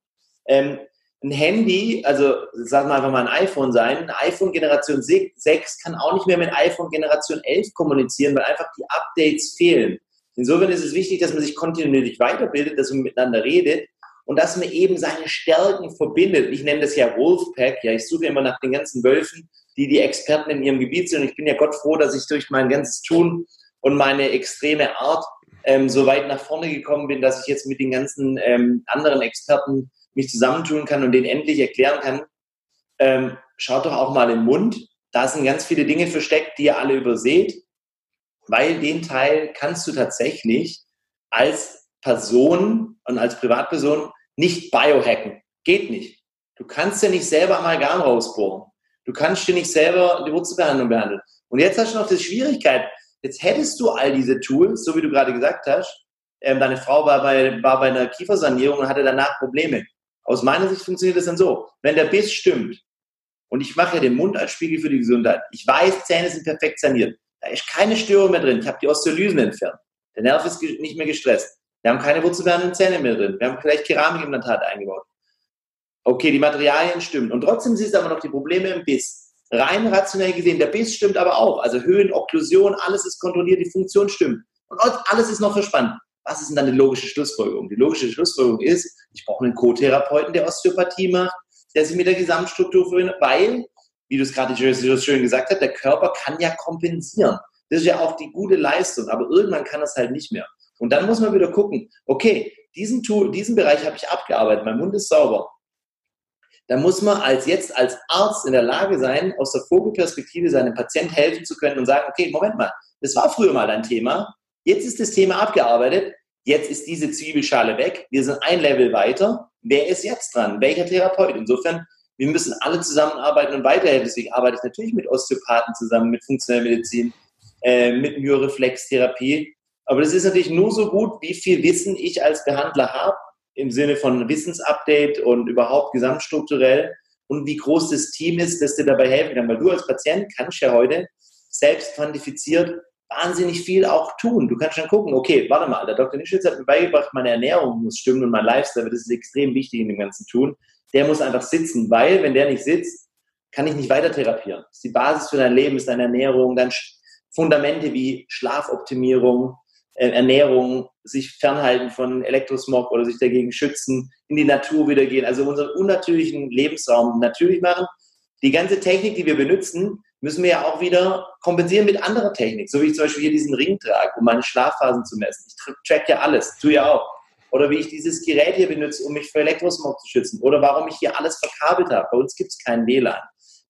Ähm, ein Handy, also sagen wir einfach mal ein iPhone sein, ein iPhone Generation 6 kann auch nicht mehr mit iPhone Generation 11 kommunizieren, weil einfach die Updates fehlen. Insofern ist es wichtig, dass man sich kontinuierlich weiterbildet, dass man miteinander redet und dass man eben seine Stärken verbindet. Ich nenne das ja Wolfpack, ja, ich suche immer nach den ganzen Wölfen, die die Experten in ihrem Gebiet sind und ich bin ja Gott froh, dass ich durch mein ganzes Tun und meine extreme Art ähm, so weit nach vorne gekommen bin, dass ich jetzt mit den ganzen ähm, anderen Experten mich zusammentun kann und denen endlich erklären kann, ähm, schaut doch auch mal im Mund. Da sind ganz viele Dinge versteckt, die ihr alle überseht, weil den Teil kannst du tatsächlich als Person und als Privatperson nicht biohacken. Geht nicht. Du kannst ja nicht selber Amalgam rausbohren. Du kannst dir nicht selber die Wurzelbehandlung behandeln. Und jetzt hast du noch die Schwierigkeit. Jetzt hättest du all diese Tools, so wie du gerade gesagt hast. Ähm, deine Frau war bei, war bei einer Kiefersanierung und hatte danach Probleme. Aus meiner Sicht funktioniert das dann so. Wenn der Biss stimmt, und ich mache ja den Mund als Spiegel für die Gesundheit, ich weiß, Zähne sind perfekt saniert, da ist keine Störung mehr drin, ich habe die Osteolysen entfernt, der Nerv ist nicht mehr gestresst, wir haben keine wurzelbehandlenden Zähne mehr drin, wir haben vielleicht Keramikimplantate eingebaut. Okay, die Materialien stimmen. Und trotzdem siehst du aber noch die Probleme im Biss. Rein rationell gesehen, der Biss stimmt aber auch. Also Höhen, Okklusion, alles ist kontrolliert, die Funktion stimmt. Und alles ist noch verspannt. Was ist denn dann die logische Schlussfolgerung? Die logische Schlussfolgerung ist, ich brauche einen Co-Therapeuten, der Osteopathie macht, der sich mit der Gesamtstruktur verbindet, weil, wie du es gerade schön gesagt hast, der Körper kann ja kompensieren. Das ist ja auch die gute Leistung, aber irgendwann kann das halt nicht mehr. Und dann muss man wieder gucken, okay, diesen, Tool, diesen Bereich habe ich abgearbeitet, mein Mund ist sauber. Da muss man als jetzt als Arzt in der Lage sein, aus der Vogelperspektive seinem Patienten helfen zu können und sagen, okay, Moment mal, das war früher mal dein Thema, Jetzt ist das Thema abgearbeitet. Jetzt ist diese Zwiebelschale weg. Wir sind ein Level weiter. Wer ist jetzt dran? Welcher Therapeut? Insofern, wir müssen alle zusammenarbeiten und weiterhelfen. Deswegen arbeite ich natürlich mit Osteopathen zusammen, mit funktioneller Medizin, äh, mit Myoreflextherapie. Aber das ist natürlich nur so gut, wie viel Wissen ich als Behandler habe, im Sinne von Wissensupdate und überhaupt gesamtstrukturell und wie groß das Team ist, das dir dabei helfen kann. Weil du als Patient kannst ja heute selbst quantifiziert wahnsinnig viel auch tun. Du kannst dann gucken, okay, warte mal, der Dr. Nischitz hat mir beigebracht, meine Ernährung muss stimmen und mein Lifestyle, das ist extrem wichtig in dem ganzen Tun. Der muss einfach sitzen, weil wenn der nicht sitzt, kann ich nicht weiter therapieren. Das ist die Basis für dein Leben, ist deine Ernährung, dann Fundamente wie Schlafoptimierung, äh, Ernährung, sich fernhalten von Elektrosmog oder sich dagegen schützen, in die Natur wieder gehen, also unseren unnatürlichen Lebensraum natürlich machen. Die ganze Technik, die wir benutzen, müssen wir ja auch wieder kompensieren mit anderer Technik. So wie ich zum Beispiel hier diesen Ring trage, um meine Schlafphasen zu messen. Ich track ja alles, tu ja auch. Oder wie ich dieses Gerät hier benutze, um mich vor Elektrosmog zu schützen. Oder warum ich hier alles verkabelt habe. Bei uns gibt es keinen WLAN.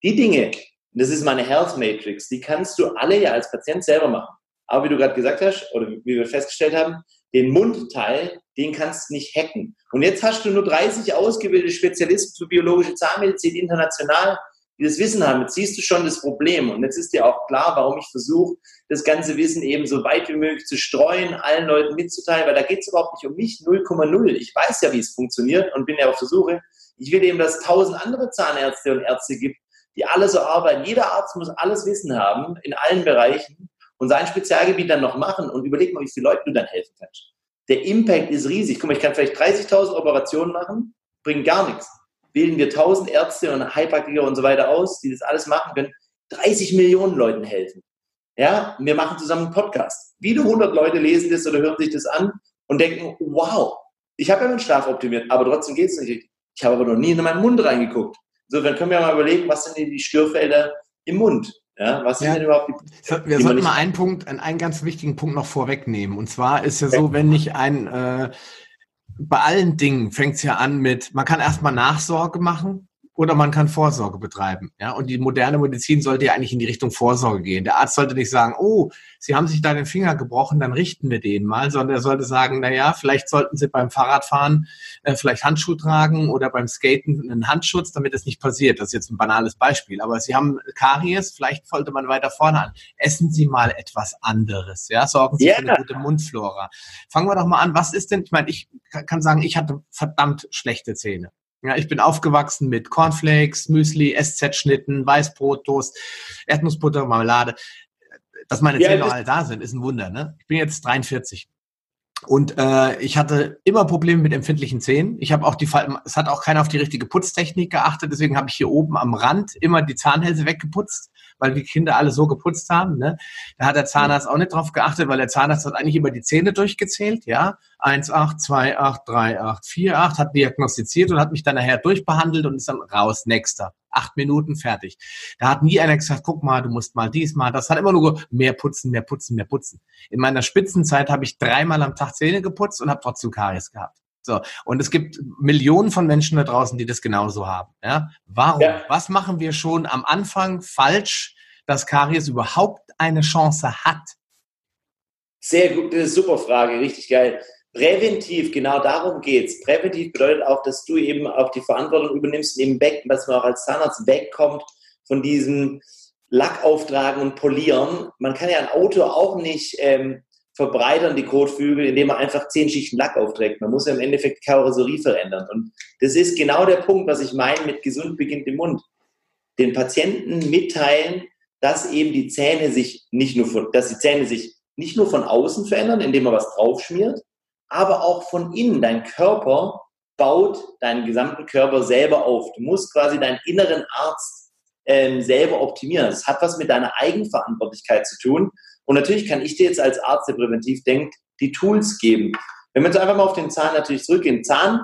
Die Dinge, das ist meine Health Matrix, die kannst du alle ja als Patient selber machen. Aber wie du gerade gesagt hast, oder wie wir festgestellt haben, den Mundteil, den kannst du nicht hacken. Und jetzt hast du nur 30 ausgebildete Spezialisten für biologische Zahnmedizin international die das Wissen haben. Jetzt siehst du schon das Problem. Und jetzt ist dir auch klar, warum ich versuche, das ganze Wissen eben so weit wie möglich zu streuen, allen Leuten mitzuteilen, weil da geht es überhaupt nicht um mich 0,0. Ich weiß ja, wie es funktioniert und bin ja auf der Suche. Ich will eben, dass tausend andere Zahnärzte und Ärzte gibt, die alle so arbeiten. Jeder Arzt muss alles Wissen haben in allen Bereichen und sein Spezialgebiet dann noch machen und überleg mal, wie viele Leute du dann helfen kannst. Der Impact ist riesig. Guck mal, ich kann vielleicht 30.000 Operationen machen, bringt gar nichts bilden wir 1000 Ärzte und Heilpraktiker und so weiter aus, die das alles machen können, 30 Millionen Leuten helfen. Ja, wir machen zusammen einen Podcast. Wieder 100 Leute lesen das oder hören sich das an und denken, wow, ich habe ja meinen Schlaf optimiert, aber trotzdem geht es nicht. Ich habe aber noch nie in meinen Mund reingeguckt. So, dann können wir mal überlegen, was sind denn die Störfelder im Mund? Ja, was sind ja. denn überhaupt die, Wir die sollten mal einen Punkt, einen ganz wichtigen Punkt noch vorwegnehmen. Und zwar ist ja so, wenn ich ein äh, bei allen Dingen fängt es ja an mit, man kann erstmal Nachsorge machen oder man kann Vorsorge betreiben. Ja, und die moderne Medizin sollte ja eigentlich in die Richtung Vorsorge gehen. Der Arzt sollte nicht sagen, oh, Sie haben sich da den Finger gebrochen, dann richten wir den mal, sondern er sollte sagen, na ja, vielleicht sollten Sie beim Fahrradfahren äh, vielleicht Handschuhe tragen oder beim Skaten einen Handschutz, damit es nicht passiert. Das ist jetzt ein banales Beispiel. Aber Sie haben Karies, vielleicht sollte man weiter vorne an. Essen Sie mal etwas anderes. Ja, sorgen Sie yeah. für eine gute Mundflora. Fangen wir doch mal an. Was ist denn, ich meine, ich kann sagen, ich hatte verdammt schlechte Zähne. Ja, ich bin aufgewachsen mit Cornflakes, Müsli, SZ-Schnitten, Weißbrot, Toast, Erdnussbutter, Marmelade. Dass meine Zähne noch alle da sind, ist ein Wunder. Ne? Ich bin jetzt 43. Und äh, ich hatte immer Probleme mit empfindlichen Zähnen. Ich habe auch die Falten, es hat auch keiner auf die richtige Putztechnik geachtet, deswegen habe ich hier oben am Rand immer die Zahnhälse weggeputzt weil die Kinder alle so geputzt haben. Ne? Da hat der Zahnarzt auch nicht drauf geachtet, weil der Zahnarzt hat eigentlich immer die Zähne durchgezählt, ja. 1, 8, 2, 8, 3, 8, 4, 8, hat diagnostiziert und hat mich dann nachher durchbehandelt und ist dann raus, nächster. Acht Minuten, fertig. Da hat nie einer gesagt, guck mal, du musst mal dies, mal das. Hat immer nur mehr putzen, mehr putzen, mehr putzen. In meiner Spitzenzeit habe ich dreimal am Tag Zähne geputzt und habe trotzdem Karies gehabt. So. Und es gibt Millionen von Menschen da draußen, die das genauso haben. Ja? Warum? Ja. Was machen wir schon am Anfang falsch, dass Karies überhaupt eine Chance hat? Sehr gut, das ist eine super Frage, richtig geil. Präventiv, genau darum geht's. Präventiv bedeutet auch, dass du eben auch die Verantwortung übernimmst, eben weg, dass man auch als Zahnarzt wegkommt von diesem Lack auftragen und polieren. Man kann ja ein Auto auch nicht ähm, verbreitern die Kotflügel, indem man einfach zehn Schichten Lack aufträgt. Man muss ja im Endeffekt Karosserie verändern. Und das ist genau der Punkt, was ich meine mit gesund beginnt im Mund. Den Patienten mitteilen, dass eben die Zähne sich nicht nur von, dass die Zähne sich nicht nur von außen verändern, indem man was draufschmiert, aber auch von innen. Dein Körper baut deinen gesamten Körper selber auf. Du musst quasi deinen inneren Arzt ähm, selber optimieren. Das hat was mit deiner Eigenverantwortlichkeit zu tun. Und natürlich kann ich dir jetzt als Arzt, der präventiv denkt, die Tools geben. Wenn wir jetzt einfach mal auf den Zahn natürlich zurückgehen. Zahn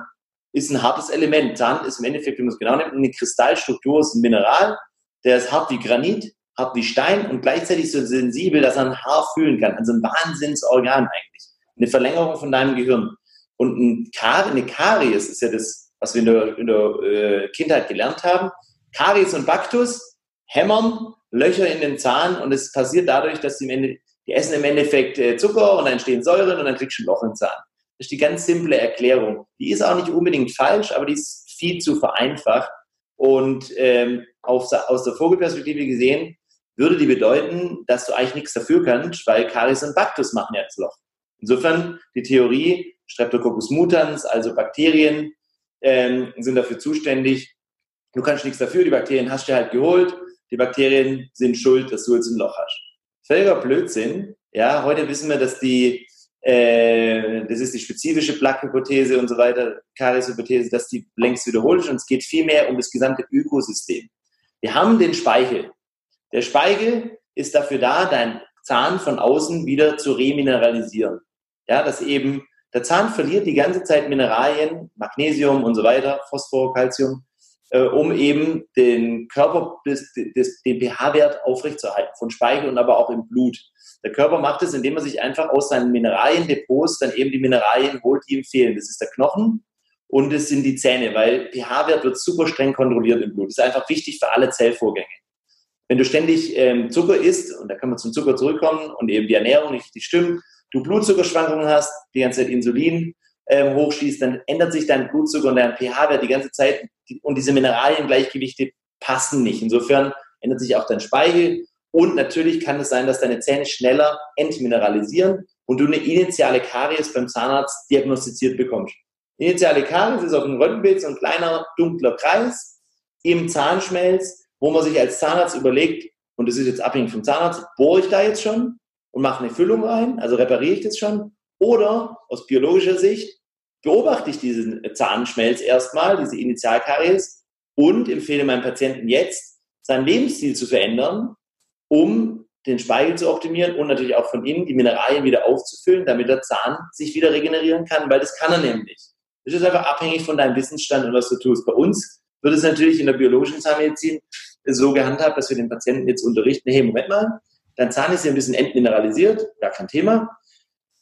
ist ein hartes Element. Zahn ist im Endeffekt, wenn man es genau nimmt, eine Kristallstruktur, ist ein Mineral. Der ist hart wie Granit, hart wie Stein und gleichzeitig so sensibel, dass er ein Haar fühlen kann. Also ein Wahnsinnsorgan eigentlich. Eine Verlängerung von deinem Gehirn. Und ein Kar eine Karies ist ja das, was wir in der, in der äh, Kindheit gelernt haben. Karies und Baktus hämmern Löcher in den Zahn und es passiert dadurch, dass die, Ende, die essen im Endeffekt äh, Zucker und dann entstehen Säuren und dann kriegst du ein Loch im Zahn. Das ist die ganz simple Erklärung. Die ist auch nicht unbedingt falsch, aber die ist viel zu vereinfacht. Und ähm, auf, aus der Vogelperspektive gesehen würde die bedeuten, dass du eigentlich nichts dafür kannst, weil Karies und Baktus machen ja das Loch. Insofern die Theorie, Streptococcus mutans, also Bakterien, ähm, sind dafür zuständig. Du kannst nichts dafür, die Bakterien hast du halt geholt, die Bakterien sind schuld, dass du jetzt ein Loch hast. Völliger Blödsinn. Ja, heute wissen wir, dass die, äh, das ist die spezifische Plaque-Hypothese und so weiter, Karies-Hypothese, dass die längst wiederholt ist und es geht vielmehr um das gesamte Ökosystem. Wir haben den Speichel. Der Speichel ist dafür da, dein Zahn von außen wieder zu remineralisieren. Ja, dass eben der Zahn verliert die ganze Zeit Mineralien, Magnesium und so weiter, Phosphor, Calcium, äh, um eben den Körper, des, des, den pH-Wert aufrechtzuerhalten, von Speichel und aber auch im Blut. Der Körper macht es, indem er sich einfach aus seinen Mineraliendepots dann eben die Mineralien holt, die ihm fehlen. Das ist der Knochen und es sind die Zähne, weil pH-Wert wird super streng kontrolliert im Blut. Das ist einfach wichtig für alle Zellvorgänge. Wenn du ständig ähm, Zucker isst, und da können wir zum Zucker zurückkommen, und eben die Ernährung nicht stimmt, du Blutzuckerschwankungen hast, die ganze Zeit Insulin ähm, hochschießt, dann ändert sich dein Blutzucker und dein pH-Wert die ganze Zeit und diese Mineraliengleichgewichte passen nicht. Insofern ändert sich auch dein Speichel und natürlich kann es sein, dass deine Zähne schneller entmineralisieren und du eine initiale Karies beim Zahnarzt diagnostiziert bekommst. Initiale Karies ist auf dem Röntgenbild so ein kleiner dunkler Kreis im Zahnschmelz, wo man sich als Zahnarzt überlegt, und das ist jetzt abhängig vom Zahnarzt, bohre ich da jetzt schon und mache eine Füllung rein, also repariere ich das schon, oder aus biologischer Sicht beobachte ich diesen Zahnschmelz erstmal, diese Initialkaries und empfehle meinem Patienten jetzt, seinen Lebensstil zu verändern, um den Speichel zu optimieren und natürlich auch von innen die Mineralien wieder aufzufüllen, damit der Zahn sich wieder regenerieren kann, weil das kann er nämlich. Das ist einfach abhängig von deinem Wissensstand und was du tust. Bei uns wird es natürlich in der biologischen Zahnmedizin so gehandhabt, dass wir den Patienten jetzt unterrichten, hey, Moment mal, dein Zahn ist ja ein bisschen entmineralisiert, gar kein Thema.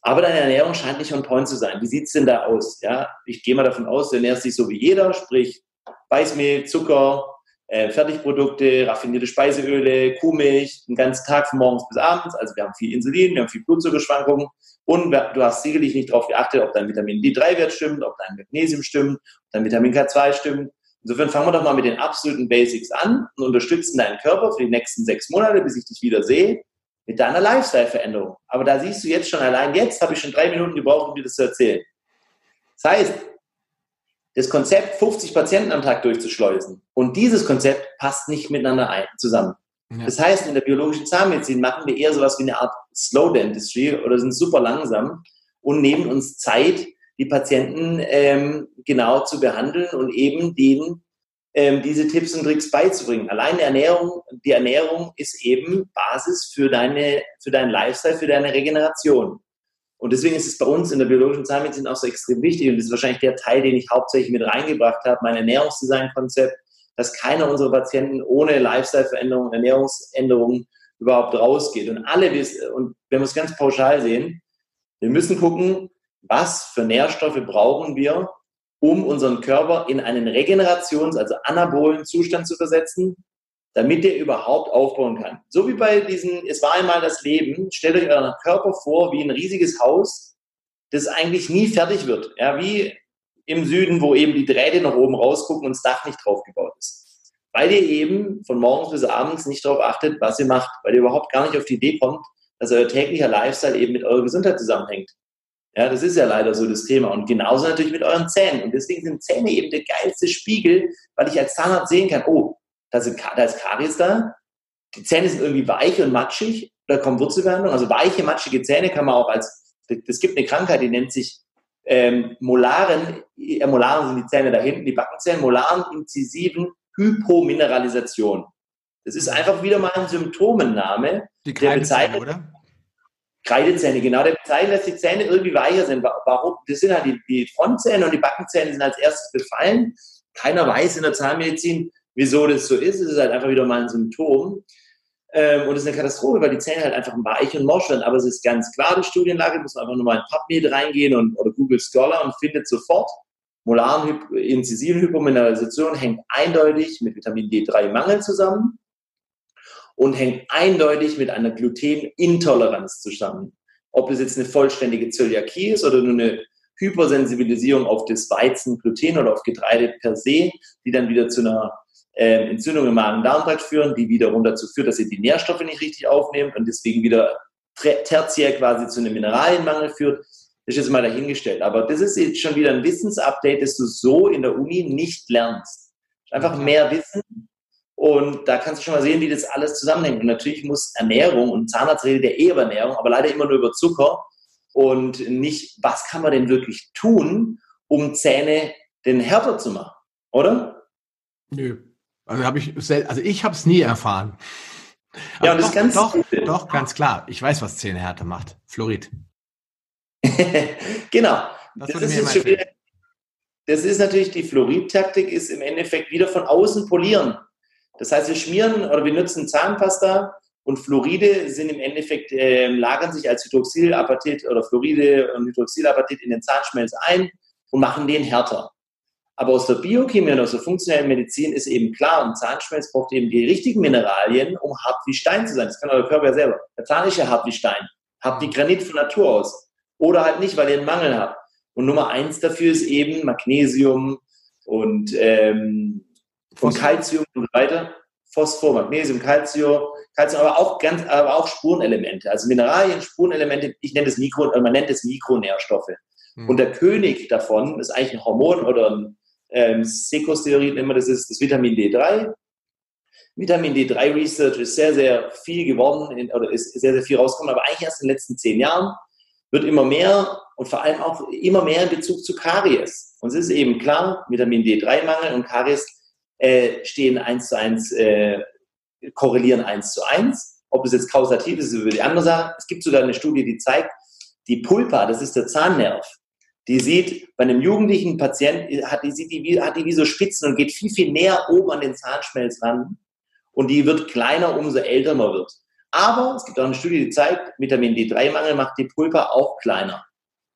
Aber deine Ernährung scheint nicht on point zu sein. Wie sieht es denn da aus? Ja, ich gehe mal davon aus, du ernährst dich so wie jeder, sprich Weißmehl, Zucker, äh, Fertigprodukte, raffinierte Speiseöle, Kuhmilch, den ganzen Tag von morgens bis abends. Also wir haben viel Insulin, wir haben viel Blutzuckerschwankungen und du hast sicherlich nicht darauf geachtet, ob dein Vitamin D3-Wert stimmt, ob dein Magnesium stimmt, ob dein Vitamin K2 stimmt. Insofern fangen wir doch mal mit den absoluten Basics an und unterstützen deinen Körper für die nächsten sechs Monate, bis ich dich wieder sehe, mit deiner Lifestyle-Veränderung. Aber da siehst du jetzt schon, allein jetzt habe ich schon drei Minuten gebraucht, um dir das zu erzählen. Das heißt, das Konzept, 50 Patienten am Tag durchzuschleusen und dieses Konzept passt nicht miteinander ein, zusammen. Ja. Das heißt, in der biologischen Zahnmedizin machen wir eher sowas wie eine Art Slow Dentistry oder sind super langsam und nehmen uns Zeit, die Patienten ähm, genau zu behandeln und eben denen ähm, diese Tipps und Tricks beizubringen. Allein die Ernährung, die Ernährung ist eben Basis für deine, für deinen Lifestyle, für deine Regeneration. Und deswegen ist es bei uns in der biologischen Zahnmedizin auch so extrem wichtig und das ist wahrscheinlich der Teil, den ich hauptsächlich mit reingebracht habe, mein Ernährungsdesign-Konzept, dass keiner unserer Patienten ohne Lifestyle-Veränderungen, Ernährungsänderungen überhaupt rausgeht. Und alle und wenn wir es ganz pauschal sehen, wir müssen gucken, was für Nährstoffe brauchen wir, um unseren Körper in einen Regenerations-, also anabolen Zustand zu versetzen, damit der überhaupt aufbauen kann. So wie bei diesen, es war einmal das Leben, stellt euch euren Körper vor wie ein riesiges Haus, das eigentlich nie fertig wird. Ja, wie im Süden, wo eben die Drähte nach oben rausgucken und das Dach nicht drauf gebaut ist. Weil ihr eben von morgens bis abends nicht darauf achtet, was ihr macht, weil ihr überhaupt gar nicht auf die Idee kommt, dass euer täglicher Lifestyle eben mit eurer Gesundheit zusammenhängt. Ja, das ist ja leider so das Thema. Und genauso natürlich mit euren Zähnen. Und deswegen sind Zähne eben der geilste Spiegel, weil ich als Zahnarzt sehen kann, oh, da, sind, da ist Karies da, die Zähne sind irgendwie weich und matschig, da kommt Wurzelbehandlung. Also weiche, matschige Zähne kann man auch als, es gibt eine Krankheit, die nennt sich ähm, Molaren, äh, Molaren sind die Zähne da hinten, die Backenzähne, Molaren inzisiven Hypomineralisation. Das ist einfach wieder mal ein Symptomenname, die der bezeichnet, oder? Kreidezähne, genau, der bezeichnet, dass die Zähne irgendwie weicher sind. Warum? Das sind halt die, die Frontzähne und die Backenzähne sind als erstes befallen. Keiner weiß in der Zahnmedizin, wieso das so ist. Es ist halt einfach wieder mal ein Symptom. Ähm, und es ist eine Katastrophe, weil die Zähne halt einfach weich und morsch werden. Aber es ist ganz klar, die Studienlage, muss man einfach nur mal in PubMed reingehen und, oder Google Scholar und findet sofort, molaren inzisiven Hypomineralisation hängt eindeutig mit Vitamin D3-Mangel zusammen und hängt eindeutig mit einer Glutenintoleranz zusammen. Ob es jetzt eine vollständige Zöliakie ist oder nur eine Hypersensibilisierung auf das Weizen, Gluten oder auf Getreide per se, die dann wieder zu einer äh, Entzündung im Magen-Darm-Trakt führen, die wiederum dazu führt, dass ihr die Nährstoffe nicht richtig aufnehmt und deswegen wieder tertiär quasi zu einem Mineralienmangel führt. Das ist jetzt mal dahingestellt. Aber das ist jetzt schon wieder ein Wissensupdate, das du so in der Uni nicht lernst. Einfach mehr Wissen. Und da kannst du schon mal sehen, wie das alles zusammenhängt. Und natürlich muss Ernährung und Zahnarzt redet ja eh über Ernährung, aber leider immer nur über Zucker und nicht, was kann man denn wirklich tun, um Zähne denn härter zu machen, oder? Nö. Also habe ich also ich habe es nie erfahren. Aber ja, und doch, das ganz doch, doch ganz klar. Ich weiß, was Zähnehärte macht. Fluorid. (laughs) genau. Das, das ist wieder, das ist natürlich die Fluorid-Taktik, ist im Endeffekt wieder von außen polieren. Das heißt, wir schmieren oder wir nutzen Zahnpasta und Fluoride sind im Endeffekt, äh, lagern sich als Hydroxylapatit oder Fluoride und Hydroxylapatit in den Zahnschmelz ein und machen den härter. Aber aus der Biochemie und aus der funktionellen Medizin ist eben klar, ein Zahnschmelz braucht eben die richtigen Mineralien, um hart wie Stein zu sein. Das kann euer Körper ja selber. Der Zahn ist ja hart wie Stein. Habt wie Granit von Natur aus. Oder halt nicht, weil ihr einen Mangel habt. Und Nummer eins dafür ist eben Magnesium und, ähm, und Calcium und so weiter. Phosphor, Magnesium, Calcium, Calcium, aber auch ganz, aber auch Spurenelemente, also Mineralien, Spurenelemente. Ich nenne das Mikro, man nennt es Mikronährstoffe. Mhm. Und der König davon ist eigentlich ein Hormon oder ein ähm, Sekosteroid immer, das ist das Vitamin D3. Vitamin D3 Research ist sehr, sehr viel geworden in, oder ist sehr, sehr viel rausgekommen, aber eigentlich erst in den letzten zehn Jahren wird immer mehr und vor allem auch immer mehr in Bezug zu Karies. Und es ist eben klar, Vitamin D3-Mangel und Karies äh, stehen eins zu eins, äh, korrelieren eins zu eins. Ob es jetzt kausativ ist, ist über die andere Sache. Es gibt sogar eine Studie, die zeigt, die Pulpa, das ist der Zahnnerv, die sieht bei einem jugendlichen Patienten, hat die, sieht die, hat die wie so Spitzen und geht viel, viel näher oben an den Zahnschmelz ran. Und die wird kleiner, umso älter man wird. Aber es gibt auch eine Studie, die zeigt, Vitamin D3-Mangel macht die Pulpa auch kleiner.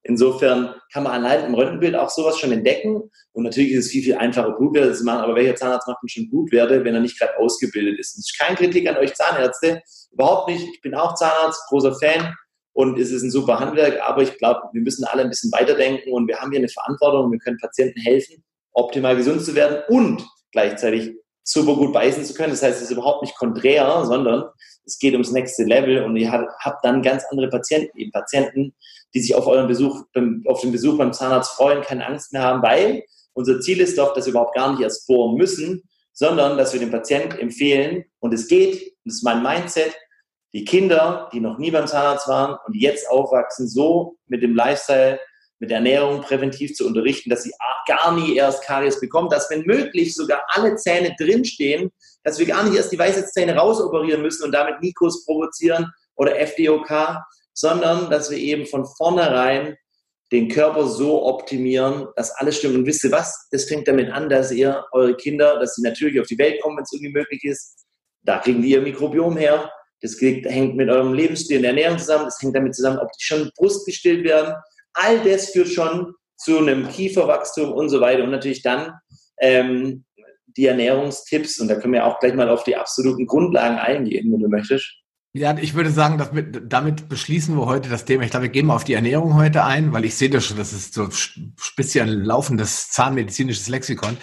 Insofern kann man allein im Röntgenbild auch sowas schon entdecken. Und natürlich ist es viel, viel einfacher, Blutwerte zu machen. Aber welcher Zahnarzt macht denn schon Blutwerte, wenn er nicht gerade ausgebildet ist? Das ist keine Kritik an euch Zahnärzte. Überhaupt nicht. Ich bin auch Zahnarzt, großer Fan. Und es ist ein super Handwerk. Aber ich glaube, wir müssen alle ein bisschen weiterdenken. Und wir haben hier eine Verantwortung. Wir können Patienten helfen, optimal gesund zu werden und gleichzeitig super gut beißen zu können. Das heißt, es ist überhaupt nicht konträr, sondern es geht ums nächste Level und ihr habt dann ganz andere Patienten, eben Patienten, die sich auf euren Besuch, auf den Besuch beim Zahnarzt freuen, keine Angst mehr haben, weil unser Ziel ist doch, dass wir überhaupt gar nicht erst bohren müssen, sondern dass wir dem Patienten empfehlen, und es geht, das ist mein Mindset, die Kinder, die noch nie beim Zahnarzt waren und die jetzt aufwachsen, so mit dem Lifestyle mit der Ernährung präventiv zu unterrichten, dass sie gar nie erst Karies bekommen, dass wenn möglich sogar alle Zähne drinstehen, dass wir gar nicht erst die Weisheitszähne rausoperieren müssen und damit Nikos provozieren oder FDOK, sondern dass wir eben von vornherein den Körper so optimieren, dass alles stimmt. Und wisst ihr was? Das fängt damit an, dass ihr eure Kinder, dass sie natürlich auf die Welt kommen, wenn es irgendwie möglich ist. Da kriegen die ihr Mikrobiom her. Das hängt mit eurem Lebensstil und Ernährung zusammen. Das hängt damit zusammen, ob die schon Brust gestillt werden all das führt schon zu einem Kieferwachstum und so weiter. Und natürlich dann ähm, die Ernährungstipps. Und da können wir auch gleich mal auf die absoluten Grundlagen eingehen, wenn du möchtest. Ja, ich würde sagen, dass mit, damit beschließen wir heute das Thema. Ich glaube, wir gehen mal auf die Ernährung heute ein, weil ich sehe das schon, das ist so speziell laufendes zahnmedizinisches Lexikon.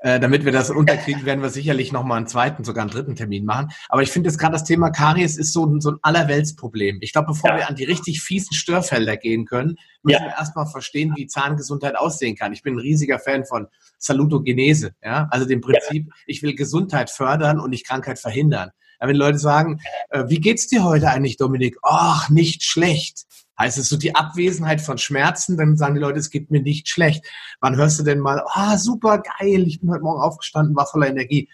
Äh, damit wir das unterkriegen, werden wir sicherlich nochmal einen zweiten, sogar einen dritten Termin machen. Aber ich finde jetzt gerade das Thema Karies ist so, so ein Allerweltsproblem. Ich glaube, bevor ja. wir an die richtig fiesen Störfelder gehen können, müssen ja. wir erstmal verstehen, wie Zahngesundheit aussehen kann. Ich bin ein riesiger Fan von Salutogenese, ja, also dem Prinzip, ja. ich will Gesundheit fördern und nicht Krankheit verhindern. Wenn Leute sagen, äh, wie geht's dir heute eigentlich, Dominik? Ach, nicht schlecht. Heißt es so die Abwesenheit von Schmerzen, dann sagen die Leute, es geht mir nicht schlecht. Wann hörst du denn mal, ah, super geil, ich bin heute Morgen aufgestanden, war voller Energie.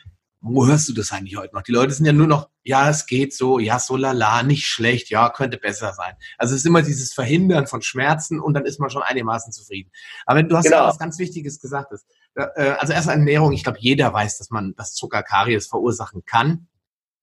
Wo hörst du das eigentlich heute noch? Die Leute sind ja nur noch, ja, es geht so, ja, so lala, nicht schlecht, ja, könnte besser sein. Also es ist immer dieses Verhindern von Schmerzen und dann ist man schon einigermaßen zufrieden. Aber du hast genau. ja was ganz Wichtiges gesagt. Ist, äh, also erst Ernährung, ich glaube, jeder weiß, dass man das Zucker Karies verursachen kann.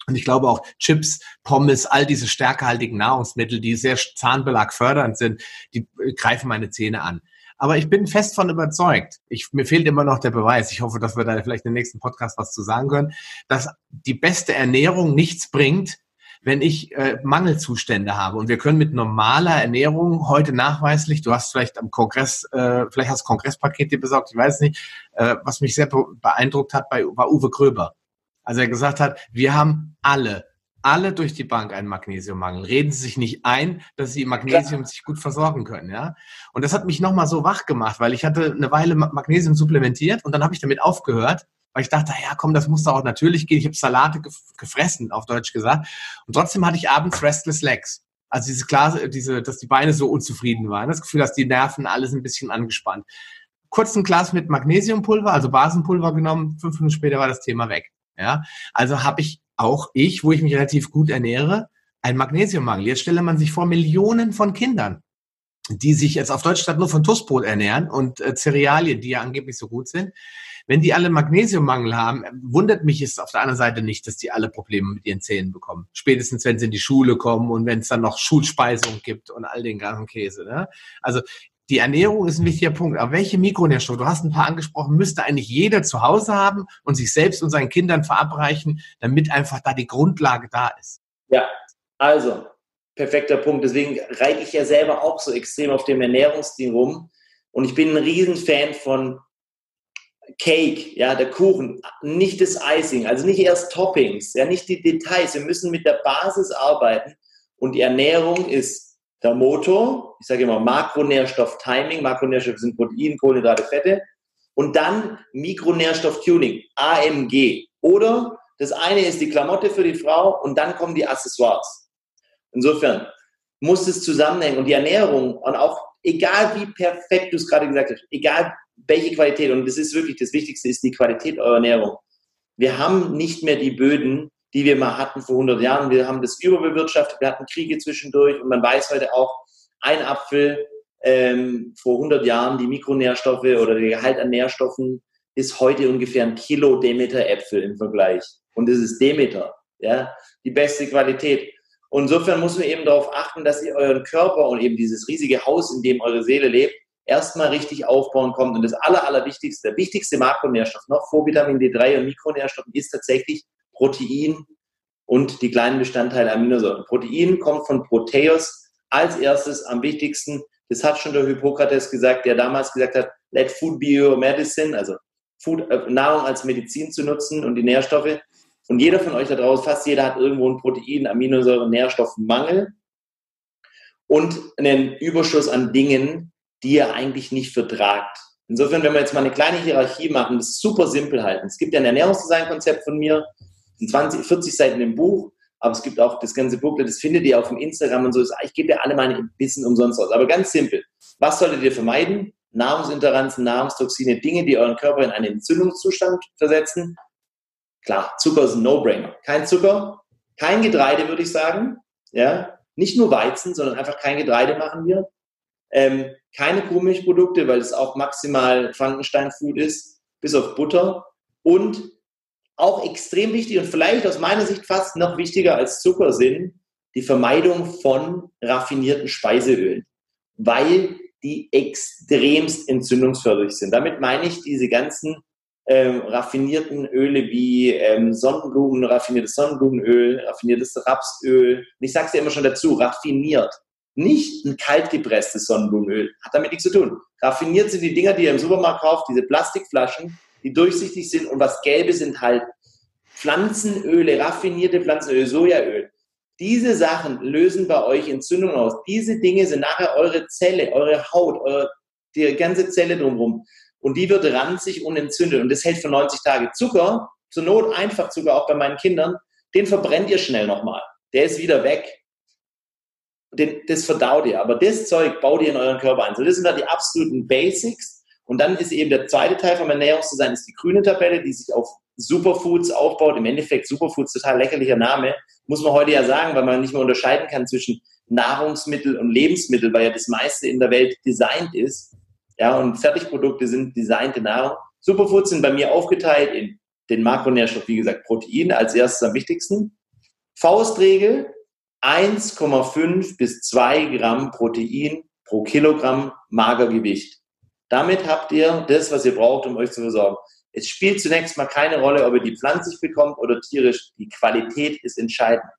Und ich glaube auch Chips, Pommes, all diese stärkehaltigen Nahrungsmittel, die sehr zahnbelagfördernd sind, die äh, greifen meine Zähne an. Aber ich bin fest von überzeugt. Ich, mir fehlt immer noch der Beweis. Ich hoffe, dass wir da vielleicht im nächsten Podcast was zu sagen können, dass die beste Ernährung nichts bringt, wenn ich äh, Mangelzustände habe. Und wir können mit normaler Ernährung heute nachweislich, du hast vielleicht am Kongress, äh, vielleicht hast du Kongresspaket dir besorgt, ich weiß nicht, äh, was mich sehr beeindruckt hat, bei, war Uwe Gröber. Also er gesagt hat, wir haben alle, alle durch die Bank einen Magnesiummangel. Reden Sie sich nicht ein, dass Sie Magnesium sich gut versorgen können, ja. Und das hat mich nochmal so wach gemacht, weil ich hatte eine Weile Magnesium supplementiert und dann habe ich damit aufgehört, weil ich dachte, ja komm, das muss doch auch natürlich gehen. Ich habe Salate gefressen, auf Deutsch gesagt. Und trotzdem hatte ich abends Restless Legs. Also diese Klasse, diese, dass die Beine so unzufrieden waren. Das Gefühl, dass die Nerven alles ein bisschen angespannt. Kurz ein Glas mit Magnesiumpulver, also Basenpulver genommen, fünf Minuten später war das Thema weg. Ja, also habe ich auch ich, wo ich mich relativ gut ernähre, einen Magnesiummangel. Jetzt stelle man sich vor, Millionen von Kindern, die sich jetzt auf Deutschland nur von Toastbrot ernähren und äh, Cerealien, die ja angeblich so gut sind. Wenn die alle Magnesiummangel haben, wundert mich es auf der anderen Seite nicht, dass die alle Probleme mit ihren Zähnen bekommen. Spätestens, wenn sie in die Schule kommen und wenn es dann noch Schulspeisung gibt und all den ganzen Käse. Ne? Also die Ernährung ist ein wichtiger Punkt. Aber welche Mikronährstoffe, du hast ein paar angesprochen, müsste eigentlich jeder zu Hause haben und sich selbst und seinen Kindern verabreichen, damit einfach da die Grundlage da ist? Ja, also, perfekter Punkt. Deswegen reite ich ja selber auch so extrem auf dem Ernährungsstil rum. Und ich bin ein Riesenfan von Cake, ja, der Kuchen, nicht das Icing, also nicht erst Toppings, ja, nicht die Details. Wir müssen mit der Basis arbeiten und die Ernährung ist der Motor, ich sage immer Makronährstoff-Timing, Makronährstoffe sind Protein, Kohlenhydrate, Fette und dann Mikronährstoff-Tuning, AMG. Oder das eine ist die Klamotte für die Frau und dann kommen die Accessoires. Insofern muss es zusammenhängen und die Ernährung und auch egal wie perfekt du es gerade gesagt hast, egal welche Qualität und das ist wirklich das Wichtigste ist die Qualität eurer Ernährung. Wir haben nicht mehr die Böden, die wir mal hatten vor 100 Jahren. Wir haben das überbewirtschaftet, wir hatten Kriege zwischendurch und man weiß heute auch, ein Apfel ähm, vor 100 Jahren, die Mikronährstoffe oder der Gehalt an Nährstoffen ist heute ungefähr ein Kilo Demeter Äpfel im Vergleich. Und das ist Demeter, ja, die beste Qualität. Und insofern muss man eben darauf achten, dass ihr euren Körper und eben dieses riesige Haus, in dem eure Seele lebt, erstmal richtig aufbauen kommt. Und das aller, allerwichtigste, der wichtigste Makronährstoff noch vor Vitamin D3 und Mikronährstoffen ist tatsächlich Protein und die kleinen Bestandteile Aminosäuren. Protein kommt von Proteus als erstes am wichtigsten. Das hat schon der Hippokrates gesagt, der damals gesagt hat, let food be your medicine, also Food, äh, Nahrung als Medizin zu nutzen und die Nährstoffe. Und jeder von euch da draußen, fast jeder hat irgendwo einen Protein, Aminosäuren, Nährstoffmangel und einen Überschuss an Dingen, die er eigentlich nicht vertragt. Insofern, wenn wir jetzt mal eine kleine Hierarchie machen, das super simpel halten. Es gibt ja ein Ernährungsdesign-Konzept von mir, 20, 40 Seiten im Buch, aber es gibt auch das ganze Booklet, das findet ihr auf dem Instagram und so. Ich gebe dir alle meine Bissen umsonst aus. Aber ganz simpel. Was solltet ihr vermeiden? Nahrungsinteranzen, Nahrungstoxine, Dinge, die euren Körper in einen Entzündungszustand versetzen. Klar, Zucker ist ein No-Brainer. Kein Zucker, kein Getreide, würde ich sagen. Ja, nicht nur Weizen, sondern einfach kein Getreide machen wir. Ähm, keine Kuhmilchprodukte, weil es auch maximal Frankenstein-Food ist, bis auf Butter. Und auch extrem wichtig und vielleicht aus meiner Sicht fast noch wichtiger als Zucker sind die Vermeidung von raffinierten Speiseölen, weil die extremst entzündungsförderlich sind. Damit meine ich diese ganzen ähm, raffinierten Öle wie ähm, Sonnenblumen, raffiniertes Sonnenblumenöl, raffiniertes Rapsöl. Und ich sage es ja immer schon dazu, raffiniert. Nicht ein kaltgepresstes Sonnenblumenöl. Hat damit nichts zu tun. Raffiniert sind die Dinger, die ihr im Supermarkt kauft, diese Plastikflaschen, die durchsichtig sind und was gelbe sind halt Pflanzenöle, raffinierte Pflanzenöle, Sojaöl. Diese Sachen lösen bei euch Entzündungen aus. Diese Dinge sind nachher eure Zelle, eure Haut, eure, die ganze Zelle drumherum. Und die wird ranzig und entzündet. Und das hält für 90 Tage. Zucker, zur Not einfach Zucker, auch bei meinen Kindern, den verbrennt ihr schnell nochmal. Der ist wieder weg. Den, das verdaut ihr. Aber das Zeug baut ihr in euren Körper ein. So, das sind da die absoluten Basics. Und dann ist eben der zweite Teil vom Ernährungsdesign, ist die grüne Tabelle, die sich auf Superfoods aufbaut. Im Endeffekt Superfoods, total lächerlicher Name muss man heute ja sagen, weil man nicht mehr unterscheiden kann zwischen Nahrungsmittel und Lebensmittel, weil ja das meiste in der Welt designt ist. Ja, und Fertigprodukte sind designte Nahrung. Superfoods sind bei mir aufgeteilt in den Makronährstoff, wie gesagt, Protein als erstes am wichtigsten. Faustregel 1,5 bis 2 Gramm Protein pro Kilogramm Magergewicht. Damit habt ihr das, was ihr braucht, um euch zu versorgen. Es spielt zunächst mal keine Rolle, ob ihr die pflanzlich bekommt oder tierisch. Die Qualität ist entscheidend.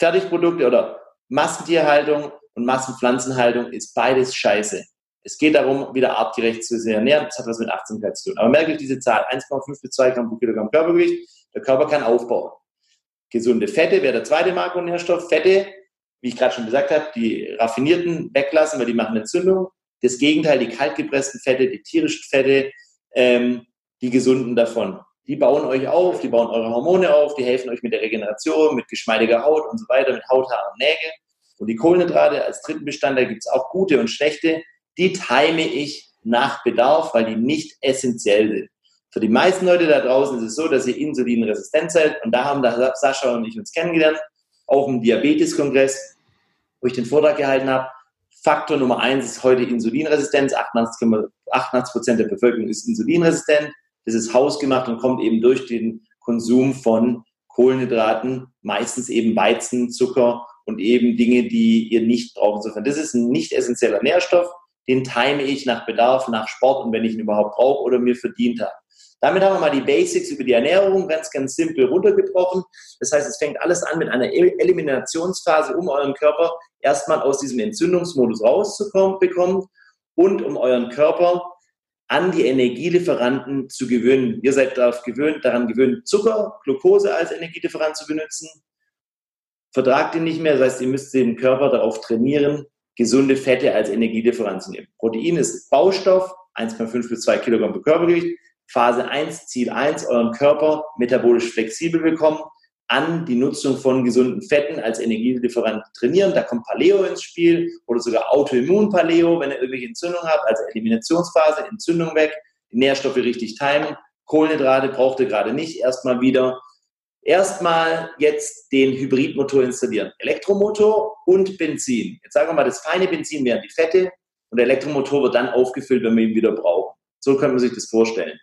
Fertigprodukte oder Massentierhaltung und Massenpflanzenhaltung ist beides scheiße. Es geht darum, wieder artgerecht zu ernähren. Das hat was mit Achtsamkeit zu tun. Aber merke ich diese Zahl, 1,5 bis 2 Gramm pro Kilogramm Körpergewicht. Der Körper kann aufbauen. Gesunde Fette wäre der zweite Makronährstoff. Fette, wie ich gerade schon gesagt habe, die raffinierten weglassen, weil die machen Entzündung. Das Gegenteil, die kaltgepressten Fette, die tierischen Fette, ähm, die Gesunden davon. Die bauen euch auf, die bauen eure Hormone auf, die helfen euch mit der Regeneration, mit geschmeidiger Haut und so weiter, mit Haut, Haaren, Nägeln. Und die Kohlenhydrate als dritten Bestandteil gibt es auch gute und schlechte. Die time ich nach Bedarf, weil die nicht essentiell sind. Für die meisten Leute da draußen ist es so, dass ihr insulinresistent seid. Und da haben da Sascha und ich uns kennengelernt, auf dem Diabetes-Kongress, wo ich den Vortrag gehalten habe. Faktor Nummer eins ist heute Insulinresistenz. 88 Prozent der Bevölkerung ist insulinresistent. Das ist hausgemacht und kommt eben durch den Konsum von Kohlenhydraten, meistens eben Weizen, Zucker und eben Dinge, die ihr nicht braucht. Das ist ein nicht essentieller Nährstoff, den time ich nach Bedarf, nach Sport und wenn ich ihn überhaupt brauche oder mir verdient habe. Damit haben wir mal die Basics über die Ernährung ganz, ganz simpel runtergebrochen. Das heißt, es fängt alles an mit einer Eliminationsphase, um euren Körper erstmal aus diesem Entzündungsmodus rauszukommen und um euren Körper an die Energielieferanten zu gewöhnen. Ihr seid darauf gewöhnt, daran gewöhnt, Zucker, Glucose als Energielieferant zu benutzen. Vertragt ihn nicht mehr, das heißt, ihr müsst den Körper darauf trainieren, gesunde Fette als Energielieferant zu nehmen. Protein ist Baustoff, 1,5 bis 2 Kilogramm Körpergewicht. Phase 1, Ziel 1, euren Körper metabolisch flexibel bekommen, an die Nutzung von gesunden Fetten als Energielieferant trainieren. Da kommt Paleo ins Spiel oder sogar Autoimmun-Paleo, wenn ihr irgendwelche Entzündungen habt, also Eliminationsphase, Entzündung weg, Nährstoffe richtig timen. Kohlenhydrate braucht ihr gerade nicht, erstmal wieder. Erstmal jetzt den Hybridmotor installieren. Elektromotor und Benzin. Jetzt sagen wir mal, das feine Benzin wären die Fette und der Elektromotor wird dann aufgefüllt, wenn wir ihn wieder brauchen. So kann man sich das vorstellen.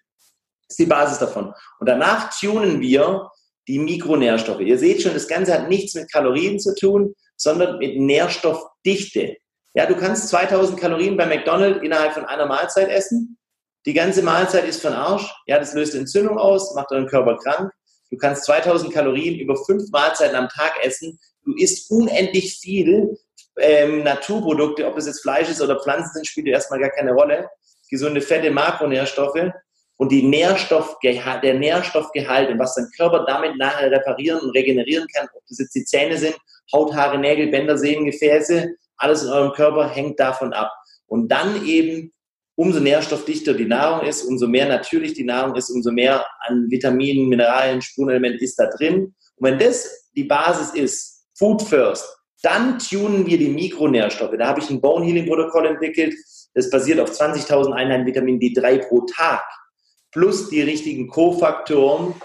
Das ist die Basis davon. Und danach tunen wir die Mikronährstoffe. Ihr seht schon, das Ganze hat nichts mit Kalorien zu tun, sondern mit Nährstoffdichte. Ja, du kannst 2000 Kalorien bei McDonald's innerhalb von einer Mahlzeit essen. Die ganze Mahlzeit ist von Arsch. Ja, das löst Entzündung aus, macht euren Körper krank. Du kannst 2000 Kalorien über fünf Mahlzeiten am Tag essen. Du isst unendlich viel ähm, Naturprodukte, ob es jetzt Fleisch ist oder Pflanzen sind, spielt erstmal gar keine Rolle. Gesunde Fette, Makronährstoffe und die Nährstoffgehalt, der Nährstoffgehalt und was dein Körper damit nachher reparieren und regenerieren kann, ob das jetzt die Zähne sind, Haut, Haare, Nägel, Bänder, Sehnen, Gefäße, alles in eurem Körper hängt davon ab. Und dann eben, umso nährstoffdichter die Nahrung ist, umso mehr natürlich die Nahrung ist, umso mehr an Vitaminen, Mineralien, Spurenelementen ist da drin. Und wenn das die Basis ist, Food First, dann tunen wir die Mikronährstoffe. Da habe ich ein Bone Healing Protokoll entwickelt. Das basiert auf 20.000 Einheiten Vitamin D3 pro Tag. Plus die richtigen Kofaktoren,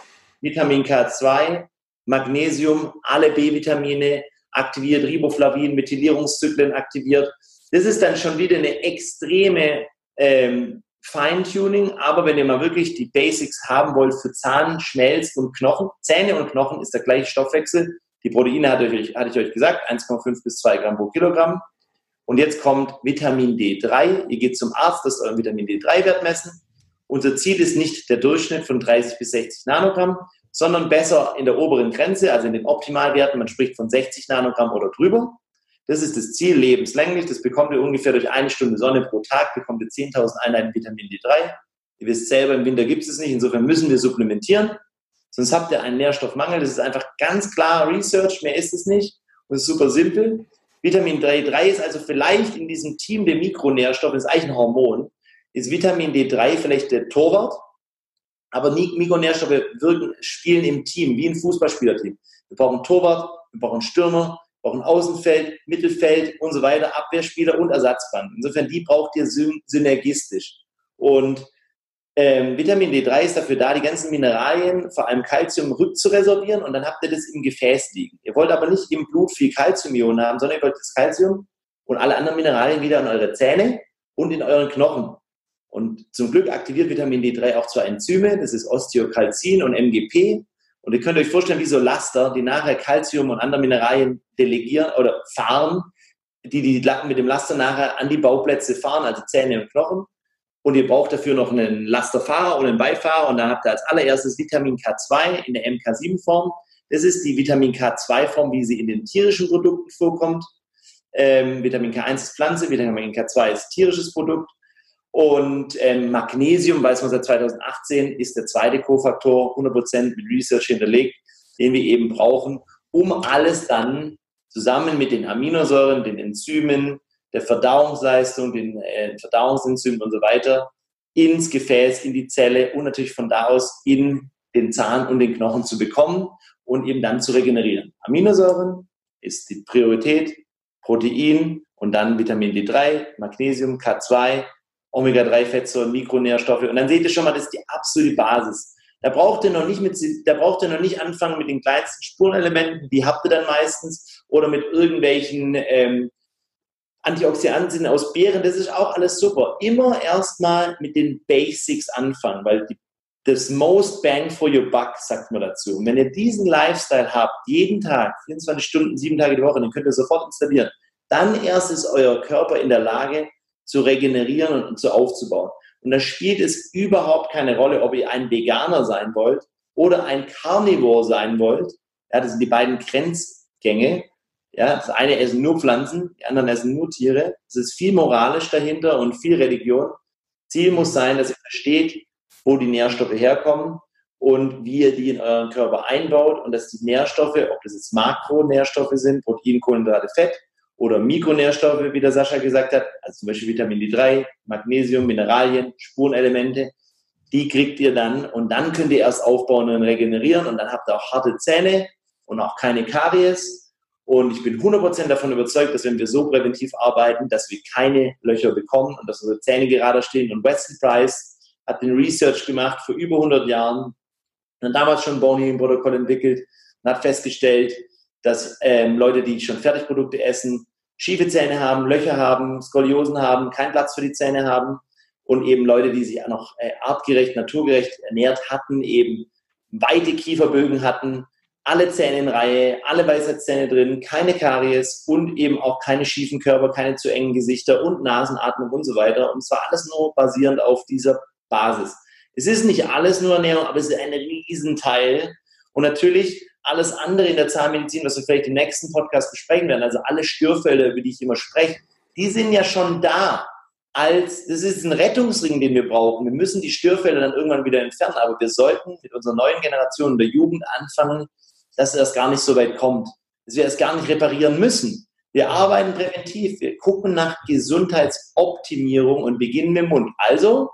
Vitamin K2, Magnesium, alle B-Vitamine, aktiviert, Riboflavin, Methylierungszyklen aktiviert. Das ist dann schon wieder eine extreme ähm, Feintuning, aber wenn ihr mal wirklich die Basics haben wollt für Zahn, Schmelz und Knochen, Zähne und Knochen ist der gleiche Stoffwechsel. Die Proteine hatte ich, hatte ich euch gesagt, 1,5 bis 2 Gramm pro Kilogramm. Und jetzt kommt Vitamin D3. Ihr geht zum Arzt, lasst euren Vitamin D3-Wert messen. Unser Ziel ist nicht der Durchschnitt von 30 bis 60 Nanogramm, sondern besser in der oberen Grenze, also in den Optimalwerten. Man spricht von 60 Nanogramm oder drüber. Das ist das Ziel lebenslänglich. Das bekommt ihr ungefähr durch eine Stunde Sonne pro Tag, bekommt ihr 10.000 Einheiten Vitamin D3. Ihr wisst selber, im Winter gibt es es nicht. Insofern müssen wir supplementieren. Sonst habt ihr einen Nährstoffmangel. Das ist einfach ganz klar Research. Mehr ist es nicht. Und es ist super simpel. Vitamin D3 ist also vielleicht in diesem Team der Mikronährstoffe, ist eigentlich ein Hormon, ist Vitamin D3 vielleicht der Torwart, aber Mikronährstoffe wirken, spielen im Team, wie ein Fußballspielerteam. Wir brauchen Torwart, wir brauchen Stürmer, wir brauchen Außenfeld, Mittelfeld und so weiter, Abwehrspieler und Ersatzbank. Insofern, die braucht ihr synergistisch. Und ähm, Vitamin D3 ist dafür da, die ganzen Mineralien, vor allem Kalzium, rückzuresorbieren und dann habt ihr das im Gefäß liegen. Ihr wollt aber nicht im Blut viel Kalziumionen haben, sondern ihr wollt das Kalzium und alle anderen Mineralien wieder in eure Zähne und in euren Knochen. Und zum Glück aktiviert Vitamin D3 auch zwei Enzyme, das ist Osteokalzin und MGP. Und ihr könnt euch vorstellen, wie so Laster, die nachher Calcium und andere Mineralien delegieren oder fahren, die, die mit dem Laster nachher an die Bauplätze fahren, also Zähne und Knochen. Und ihr braucht dafür noch einen Lasterfahrer oder einen Beifahrer. Und dann habt ihr als allererstes Vitamin K2 in der MK7-Form. Das ist die Vitamin K2-Form, wie sie in den tierischen Produkten vorkommt. Ähm, Vitamin K1 ist Pflanze, Vitamin K2 ist tierisches Produkt. Und ähm, Magnesium, weiß man seit 2018, ist der zweite Kofaktor, 100% mit Research hinterlegt, den wir eben brauchen, um alles dann zusammen mit den Aminosäuren, den Enzymen, der Verdauungsleistung, den äh, Verdauungsenzymen und so weiter ins Gefäß, in die Zelle und natürlich von da aus in den Zahn und den Knochen zu bekommen und eben dann zu regenerieren. Aminosäuren ist die Priorität, Protein und dann Vitamin D3, Magnesium, K2, Omega-3-Fettsäuren, Mikronährstoffe. Und dann seht ihr schon mal, das ist die absolute Basis. Da braucht ihr noch nicht mit, da braucht ihr noch nicht anfangen mit den kleinsten Spurenelementen, die habt ihr dann meistens, oder mit irgendwelchen ähm, Antioxidantien aus Beeren, das ist auch alles super. Immer erstmal mit den Basics anfangen, weil die, das most bang for your buck, sagt man dazu. Und wenn ihr diesen Lifestyle habt, jeden Tag, 24 Stunden, sieben Tage die Woche, dann könnt ihr sofort installieren. Dann erst ist euer Körper in der Lage, zu regenerieren und zu aufzubauen. Und da spielt es überhaupt keine Rolle, ob ihr ein Veganer sein wollt oder ein Carnivore sein wollt. Ja, das sind die beiden Grenzgänge. Ja, das eine essen nur Pflanzen, die anderen essen nur Tiere. Es ist viel moralisch dahinter und viel Religion. Ziel muss sein, dass ihr versteht, wo die Nährstoffe herkommen und wie ihr die in euren Körper einbaut und dass die Nährstoffe, ob das jetzt Makronährstoffe sind, Protein, Kohlenhydrate, Fett, oder Mikronährstoffe, wie der Sascha gesagt hat, also zum Beispiel Vitamin D3, Magnesium, Mineralien, Spurenelemente, die kriegt ihr dann und dann könnt ihr erst aufbauen und regenerieren und dann habt ihr auch harte Zähne und auch keine Karies. Und ich bin 100% davon überzeugt, dass wenn wir so präventiv arbeiten, dass wir keine Löcher bekommen und dass unsere Zähne gerade stehen. Und Weston Price hat den Research gemacht vor über 100 Jahren und damals schon Bone Healing Protokoll entwickelt und hat festgestellt, dass ähm, Leute, die schon Fertigprodukte essen, schiefe Zähne haben, Löcher haben, Skoliosen haben, keinen Platz für die Zähne haben und eben Leute, die sich noch äh, artgerecht, naturgerecht ernährt hatten, eben weite Kieferbögen hatten, alle Zähne in Reihe, alle Weisheitszähne drin, keine Karies und eben auch keine schiefen Körper, keine zu engen Gesichter und Nasenatmung und so weiter. Und zwar alles nur basierend auf dieser Basis. Es ist nicht alles nur Ernährung, aber es ist ein Riesenteil. Und natürlich alles andere in der Zahnmedizin, was wir vielleicht im nächsten Podcast besprechen werden, also alle Störfälle, über die ich immer spreche, die sind ja schon da. Als, das ist ein Rettungsring, den wir brauchen. Wir müssen die Störfälle dann irgendwann wieder entfernen, aber wir sollten mit unserer neuen Generation der Jugend anfangen, dass es gar nicht so weit kommt, dass wir es gar nicht reparieren müssen. Wir arbeiten präventiv, wir gucken nach Gesundheitsoptimierung und beginnen mit dem Mund. Also,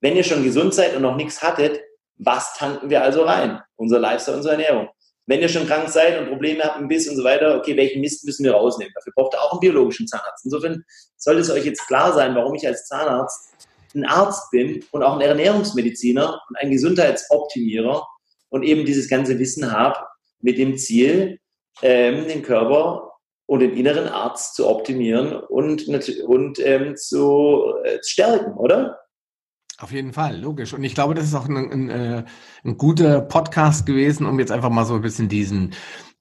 wenn ihr schon gesund seid und noch nichts hattet, was tanken wir also rein? Unser Lifestyle, unsere Ernährung. Wenn ihr schon krank seid und Probleme habt, ein Biss und so weiter, okay, welchen Mist müssen wir rausnehmen? Dafür braucht ihr auch einen biologischen Zahnarzt. Insofern sollte es euch jetzt klar sein, warum ich als Zahnarzt ein Arzt bin und auch ein Ernährungsmediziner und ein Gesundheitsoptimierer und eben dieses ganze Wissen habe, mit dem Ziel, ähm, den Körper und den inneren Arzt zu optimieren und, und ähm, zu äh, stärken, oder? Auf jeden Fall, logisch. Und ich glaube, das ist auch ein, ein, äh, ein guter Podcast gewesen, um jetzt einfach mal so ein bisschen diesen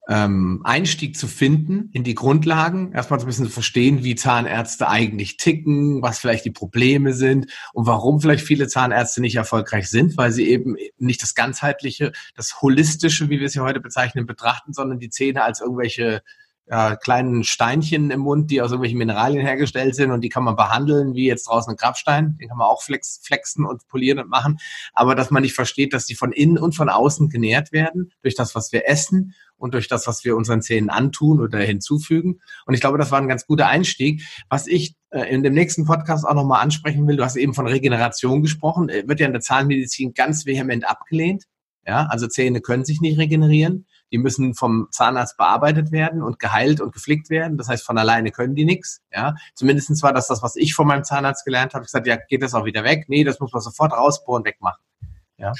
ähm, Einstieg zu finden in die Grundlagen, erstmal so ein bisschen zu verstehen, wie Zahnärzte eigentlich ticken, was vielleicht die Probleme sind und warum vielleicht viele Zahnärzte nicht erfolgreich sind, weil sie eben nicht das ganzheitliche, das holistische, wie wir es hier heute bezeichnen, betrachten, sondern die Zähne als irgendwelche ja, kleinen Steinchen im Mund, die aus irgendwelchen Mineralien hergestellt sind und die kann man behandeln, wie jetzt draußen ein Grabstein. Den kann man auch flex, flexen und polieren und machen. Aber dass man nicht versteht, dass die von innen und von außen genährt werden durch das, was wir essen und durch das, was wir unseren Zähnen antun oder hinzufügen. Und ich glaube, das war ein ganz guter Einstieg. Was ich äh, in dem nächsten Podcast auch nochmal ansprechen will, du hast eben von Regeneration gesprochen, äh, wird ja in der Zahnmedizin ganz vehement abgelehnt. Ja, also Zähne können sich nicht regenerieren. Die müssen vom Zahnarzt bearbeitet werden und geheilt und gepflegt werden. Das heißt, von alleine können die nichts. Ja, zumindestens war das das, was ich von meinem Zahnarzt gelernt habe. Ich gesagt, ja, geht das auch wieder weg? Nee, das muss man sofort rausbohren, wegmachen. Ja.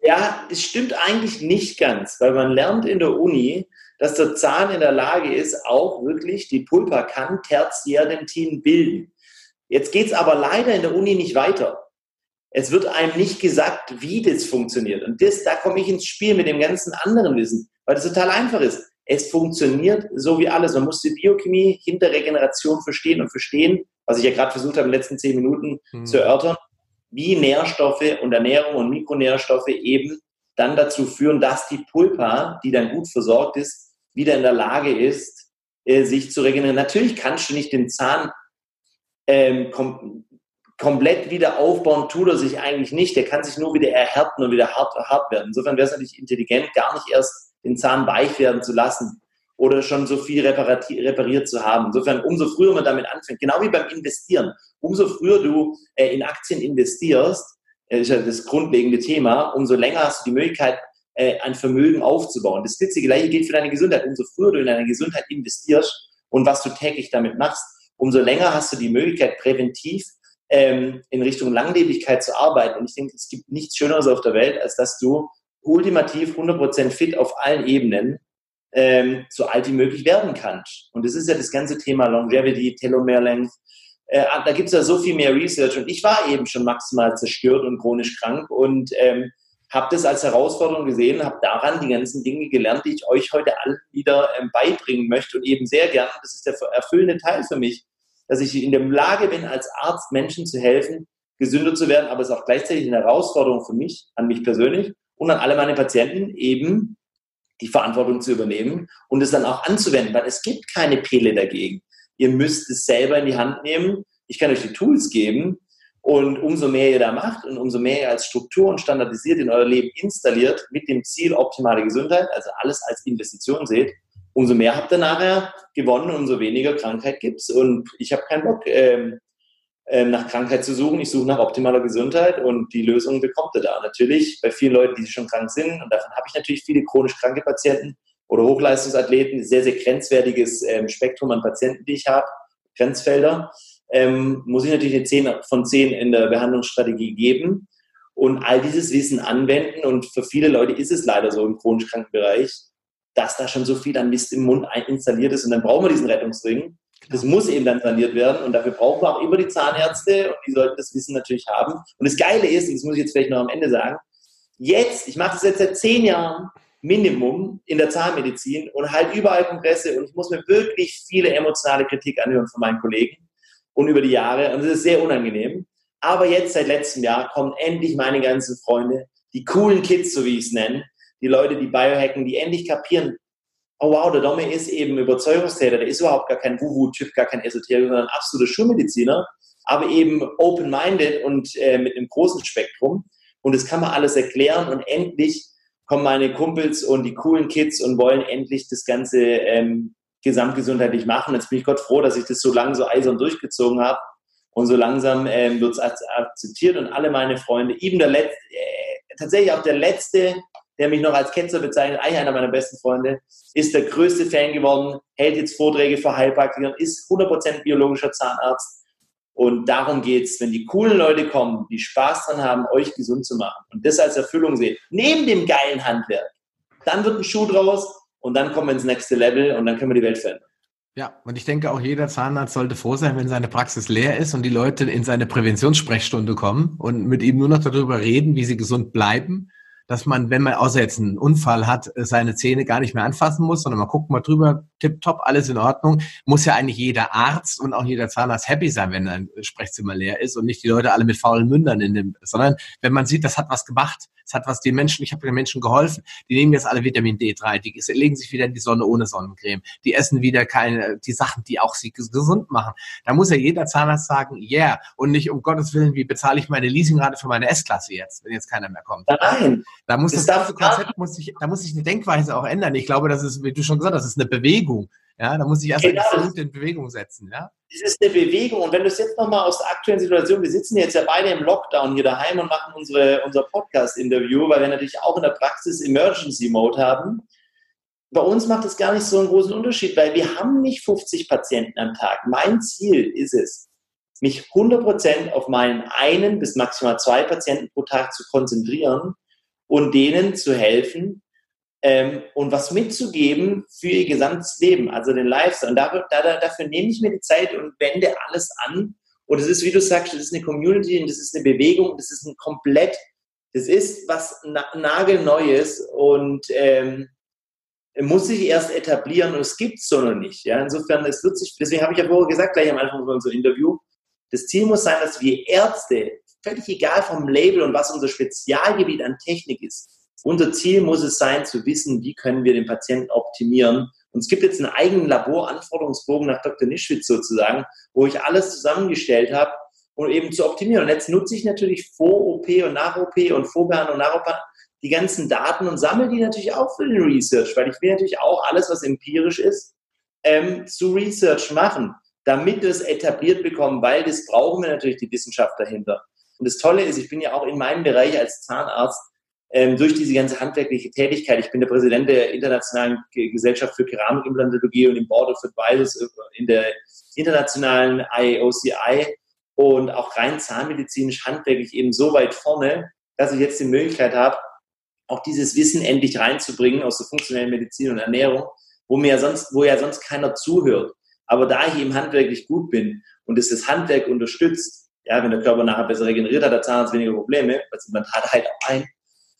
Ja, das stimmt eigentlich nicht ganz, weil man lernt in der Uni, dass der Zahn in der Lage ist, auch wirklich die Pulpa kann Tertiärdentin bilden. Jetzt geht es aber leider in der Uni nicht weiter. Es wird einem nicht gesagt, wie das funktioniert. Und das, da komme ich ins Spiel mit dem ganzen anderen Wissen weil das total einfach ist. Es funktioniert so wie alles. Man muss die Biochemie hinter Regeneration verstehen und verstehen, was ich ja gerade versucht habe, in den letzten zehn Minuten mhm. zu erörtern, wie Nährstoffe und Ernährung und Mikronährstoffe eben dann dazu führen, dass die Pulpa, die dann gut versorgt ist, wieder in der Lage ist, äh, sich zu regenerieren. Natürlich kannst du nicht den Zahn ähm, kom komplett wieder aufbauen, tut er sich eigentlich nicht. Der kann sich nur wieder erhärten und wieder hart, hart werden. Insofern wäre es natürlich intelligent, gar nicht erst den Zahn weich werden zu lassen oder schon so viel repariert zu haben. Insofern, umso früher man damit anfängt, genau wie beim Investieren, umso früher du äh, in Aktien investierst, äh, ist ja das grundlegende Thema, umso länger hast du die Möglichkeit, äh, ein Vermögen aufzubauen. Das gleiche gilt für deine Gesundheit. Umso früher du in deine Gesundheit investierst und was du täglich damit machst, umso länger hast du die Möglichkeit, präventiv ähm, in Richtung Langlebigkeit zu arbeiten. Und ich denke, es gibt nichts Schöneres auf der Welt, als dass du ultimativ 100% fit auf allen Ebenen ähm, so alt wie möglich werden kannst. Und das ist ja das ganze Thema Longevity, Telomere Äh, da gibt es ja so viel mehr Research. Und ich war eben schon maximal zerstört und chronisch krank und ähm, habe das als Herausforderung gesehen, habe daran die ganzen Dinge gelernt, die ich euch heute alle wieder ähm, beibringen möchte und eben sehr gerne, das ist der erfüllende Teil für mich, dass ich in der Lage bin, als Arzt Menschen zu helfen, gesünder zu werden, aber es ist auch gleichzeitig eine Herausforderung für mich, an mich persönlich, und an alle meine Patienten eben die Verantwortung zu übernehmen und es dann auch anzuwenden, weil es gibt keine Pille dagegen. Ihr müsst es selber in die Hand nehmen. Ich kann euch die Tools geben und umso mehr ihr da macht und umso mehr ihr als Struktur und standardisiert in euer Leben installiert mit dem Ziel optimale Gesundheit, also alles als Investition seht, umso mehr habt ihr nachher gewonnen, umso weniger Krankheit gibt es. Und ich habe keinen Bock, ähm, ähm, nach Krankheit zu suchen. Ich suche nach optimaler Gesundheit und die Lösung bekommt ihr da. Natürlich bei vielen Leuten, die schon krank sind, und davon habe ich natürlich viele chronisch kranke Patienten oder Hochleistungsathleten, sehr, sehr grenzwertiges ähm, Spektrum an Patienten, die ich habe, Grenzfelder, ähm, muss ich natürlich eine 10 von 10 in der Behandlungsstrategie geben und all dieses Wissen anwenden. Und für viele Leute ist es leider so im chronisch kranken Bereich, dass da schon so viel an Mist im Mund installiert ist und dann brauchen wir diesen Rettungsring. Das muss eben dann saniert werden und dafür brauchen wir auch immer die Zahnärzte und die sollten das Wissen natürlich haben. Und das Geile ist, und das muss ich jetzt vielleicht noch am Ende sagen, Jetzt, ich mache das jetzt seit zehn Jahren, Minimum in der Zahnmedizin und halt überall Kongresse und ich muss mir wirklich viele emotionale Kritik anhören von meinen Kollegen und über die Jahre und das ist sehr unangenehm. Aber jetzt seit letztem Jahr kommen endlich meine ganzen Freunde, die coolen Kids, so wie ich es nenne, die Leute, die Biohacken, die endlich kapieren, oh wow, der Domme ist eben Überzeugungstäter, der ist überhaupt gar kein Wuhu-Typ, gar kein Esoteriker, sondern ein absoluter Schulmediziner, aber eben open-minded und äh, mit einem großen Spektrum. Und das kann man alles erklären und endlich kommen meine Kumpels und die coolen Kids und wollen endlich das Ganze ähm, gesamtgesundheitlich machen. Jetzt bin ich Gott froh, dass ich das so lange so eisern durchgezogen habe. Und so langsam ähm, wird es akzeptiert und alle meine Freunde, eben der letzte, äh, tatsächlich auch der letzte, der mich noch als Ketzer bezeichnet, eigentlich einer meiner besten Freunde, ist der größte Fan geworden, hält jetzt Vorträge für Heilpraktiker, ist 100% biologischer Zahnarzt und darum geht es, wenn die coolen Leute kommen, die Spaß dran haben, euch gesund zu machen und das als Erfüllung sehen, neben dem geilen Handwerk, dann wird ein Schuh draus und dann kommen wir ins nächste Level und dann können wir die Welt verändern. Ja, und ich denke auch jeder Zahnarzt sollte froh sein, wenn seine Praxis leer ist und die Leute in seine Präventionssprechstunde kommen und mit ihm nur noch darüber reden, wie sie gesund bleiben dass man, wenn man außer jetzt einen Unfall hat, seine Zähne gar nicht mehr anfassen muss, sondern man guckt mal drüber, tipptopp, alles in Ordnung. Muss ja eigentlich jeder Arzt und auch jeder Zahnarzt happy sein, wenn ein Sprechzimmer leer ist und nicht die Leute alle mit faulen Mündern in dem, sondern wenn man sieht, das hat was gemacht, es hat was den Menschen, ich habe den Menschen geholfen, die nehmen jetzt alle Vitamin D3, die legen sich wieder in die Sonne ohne Sonnencreme, die essen wieder keine, die Sachen, die auch sie gesund machen. Da muss ja jeder Zahnarzt sagen, yeah, und nicht um Gottes Willen, wie bezahle ich meine Leasingrate für meine S-Klasse jetzt, wenn jetzt keiner mehr kommt. Nein, da muss das, das Konzept muss sich, da muss sich eine Denkweise auch ändern. Ich glaube, das ist, wie du schon gesagt hast, das ist eine Bewegung. Ja, da muss ich erst genau. absolut in Bewegung setzen. Ja? Es ist eine Bewegung. Und wenn du es jetzt nochmal aus der aktuellen Situation, wir sitzen jetzt ja beide im Lockdown hier daheim und machen unsere, unser Podcast-Interview, weil wir natürlich auch in der Praxis Emergency Mode haben. Bei uns macht es gar nicht so einen großen Unterschied, weil wir haben nicht 50 Patienten am Tag. Mein Ziel ist es, mich 100% auf meinen einen bis maximal zwei Patienten pro Tag zu konzentrieren und denen zu helfen ähm, und was mitzugeben für ihr gesamtes Leben, also den Lifestyle. Und dafür, da, dafür nehme ich mir die Zeit und wende alles an. Und es ist, wie du sagst, das ist eine Community und das ist eine Bewegung, das ist ein komplett, das ist was na nagelneues und ähm, muss sich erst etablieren und es gibt es so noch nicht. Ja? Insofern, es wird sich, deswegen habe ich ja vorher gesagt, gleich am Anfang von unserem Interview, das Ziel muss sein, dass wir Ärzte völlig egal vom Label und was unser Spezialgebiet an Technik ist. Unser Ziel muss es sein, zu wissen, wie können wir den Patienten optimieren. Und es gibt jetzt einen eigenen Laboranforderungsbogen nach Dr. Nischwitz sozusagen, wo ich alles zusammengestellt habe, um eben zu optimieren. Und jetzt nutze ich natürlich vor OP und nach OP und Vorbehandlung und nach OP die ganzen Daten und sammle die natürlich auch für den Research, weil ich will natürlich auch alles, was empirisch ist, ähm, zu Research machen, damit wir es etabliert bekommen, weil das brauchen wir natürlich die Wissenschaft dahinter. Und das Tolle ist, ich bin ja auch in meinem Bereich als Zahnarzt ähm, durch diese ganze handwerkliche Tätigkeit, ich bin der Präsident der Internationalen Gesellschaft für Keramikimplantologie und im Board of Advisors äh, in der internationalen IAOCI und auch rein zahnmedizinisch handwerklich eben so weit vorne, dass ich jetzt die Möglichkeit habe, auch dieses Wissen endlich reinzubringen aus der funktionellen Medizin und Ernährung, wo mir ja sonst, wo ja sonst keiner zuhört. Aber da ich eben handwerklich gut bin und es das Handwerk unterstützt, ja, wenn der Körper nachher besser regeneriert, hat der Zahnarzt weniger Probleme, weil das Implantat halt auch ein.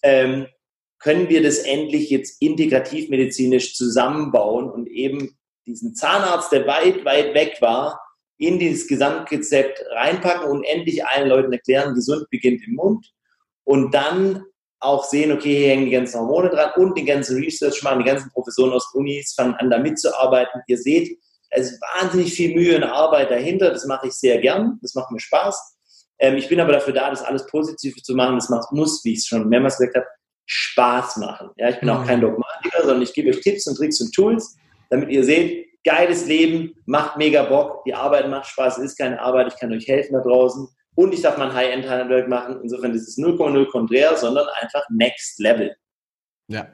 Ähm, können wir das endlich jetzt integrativ medizinisch zusammenbauen und eben diesen Zahnarzt, der weit, weit weg war, in dieses Gesamtkonzept reinpacken und endlich allen Leuten erklären, gesund beginnt im Mund und dann auch sehen, okay, hier hängen die ganzen Hormone dran und die ganze Research machen, die ganzen Professoren aus Unis fangen an, da mitzuarbeiten. Ihr seht, es ist wahnsinnig viel Mühe und Arbeit dahinter. Das mache ich sehr gern. Das macht mir Spaß. Ähm, ich bin aber dafür da, das alles positiv zu machen. Das macht, muss, wie ich es schon mehrmals gesagt habe, Spaß machen. Ja, ich bin auch kein mhm. Dogmatiker, sondern ich gebe euch Tipps und Tricks und Tools, damit ihr seht, geiles Leben, macht mega Bock, die Arbeit macht Spaß, es ist keine Arbeit, ich kann euch helfen da draußen und ich darf mein High-End-Handwerk machen. Insofern ist es 0,0 konträr, sondern einfach Next Level. Ja,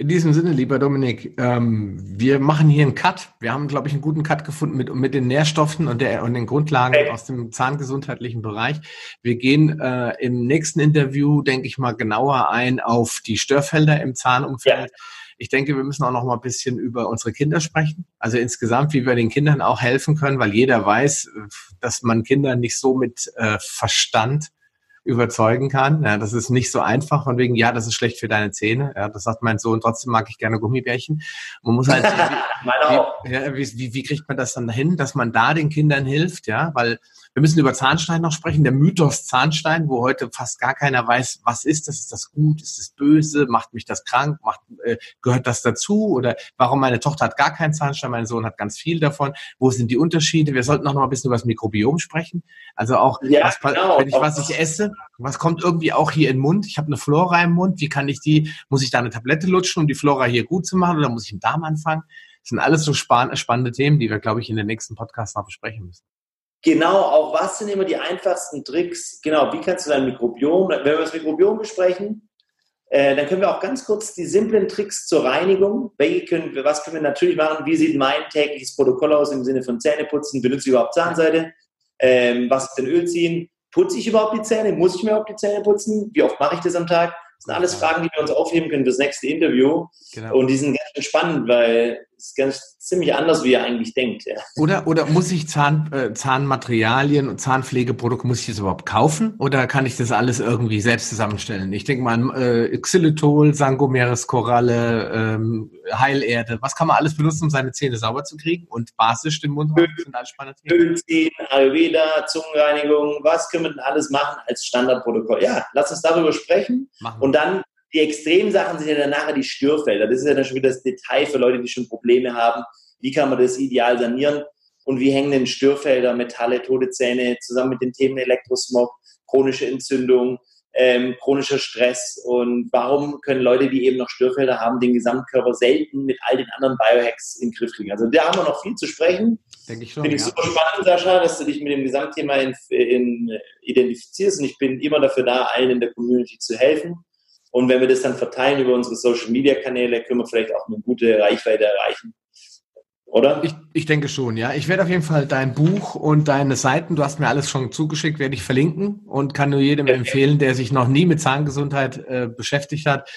in diesem Sinne, lieber Dominik, ähm, wir machen hier einen Cut. Wir haben, glaube ich, einen guten Cut gefunden mit, mit den Nährstoffen und, der, und den Grundlagen hey. aus dem zahngesundheitlichen Bereich. Wir gehen äh, im nächsten Interview, denke ich mal, genauer ein auf die Störfelder im Zahnumfeld. Ja. Ich denke, wir müssen auch noch mal ein bisschen über unsere Kinder sprechen. Also insgesamt, wie wir den Kindern auch helfen können, weil jeder weiß, dass man Kinder nicht so mit äh, Verstand überzeugen kann. Ja, das ist nicht so einfach, von wegen, ja, das ist schlecht für deine Zähne. Ja, das sagt mein Sohn, trotzdem mag ich gerne Gummibärchen. Man muss halt, wie, (laughs) ja, wie, wie kriegt man das dann hin, dass man da den Kindern hilft, ja, weil wir müssen über Zahnstein noch sprechen. Der Mythos Zahnstein, wo heute fast gar keiner weiß, was ist das? Ist das gut? Ist das böse? Macht mich das krank? Macht, äh, gehört das dazu? Oder warum meine Tochter hat gar keinen Zahnstein, mein Sohn hat ganz viel davon? Wo sind die Unterschiede? Wir sollten auch noch mal ein bisschen über das Mikrobiom sprechen. Also auch, ja, was, genau. wenn ich was ich esse, was kommt irgendwie auch hier in den Mund? Ich habe eine Flora im Mund. Wie kann ich die? Muss ich da eine Tablette lutschen, um die Flora hier gut zu machen? Oder muss ich im Darm anfangen? Das sind alles so spannende Themen, die wir, glaube ich, in den nächsten Podcasts noch besprechen müssen. Genau, auch was sind immer die einfachsten Tricks? Genau, wie kannst du dein Mikrobiom, wenn wir das Mikrobiom besprechen, äh, dann können wir auch ganz kurz die simplen Tricks zur Reinigung. Welche können wir, was können wir natürlich machen? Wie sieht mein tägliches Protokoll aus im Sinne von Zähneputzen? Benutze ich überhaupt Zahnseide? Ähm, was ist denn Öl ziehen? Putze ich überhaupt die Zähne? Muss ich mir überhaupt die Zähne putzen? Wie oft mache ich das am Tag? Das sind alles Fragen, die wir uns aufheben können fürs nächste Interview. Genau. Und die sind ganz schön spannend, weil es ganz ziemlich anders, wie ihr eigentlich denkt. Ja. Oder, oder muss ich Zahn, äh, Zahnmaterialien und Zahnpflegeprodukte, muss ich das überhaupt kaufen? Oder kann ich das alles irgendwie selbst zusammenstellen? Ich denke mal äh, Xylitol, Sangomeres-Koralle, ähm, Heilerde. Was kann man alles benutzen, um seine Zähne sauber zu kriegen und basisch den Mund sind alles Ölziehen, Ayurveda, Zungenreinigung. Was können wir denn alles machen als Standardprotokoll? Ja, lass uns darüber sprechen. Machen. Und dann die Extremsachen sind ja dann nachher die Störfelder. Das ist ja dann schon wieder das Detail für Leute, die schon Probleme haben. Wie kann man das ideal sanieren? Und wie hängen denn Störfelder, Metalle, tote Zähne zusammen mit den Themen Elektrosmog, chronische Entzündung, ähm, chronischer Stress und warum können Leute, die eben noch Störfelder haben, den Gesamtkörper selten mit all den anderen Biohacks in den Griff kriegen. Also da haben wir noch viel zu sprechen. Denke ich schon. Finde ich ja. super spannend, Sascha, dass du dich mit dem Gesamtthema in, in, identifizierst und ich bin immer dafür da, allen in der Community zu helfen. Und wenn wir das dann verteilen über unsere Social Media Kanäle, können wir vielleicht auch eine gute Reichweite erreichen. Oder? Ich, ich denke schon, ja. Ich werde auf jeden Fall dein Buch und deine Seiten, du hast mir alles schon zugeschickt, werde ich verlinken und kann nur jedem okay. empfehlen, der sich noch nie mit Zahngesundheit äh, beschäftigt hat,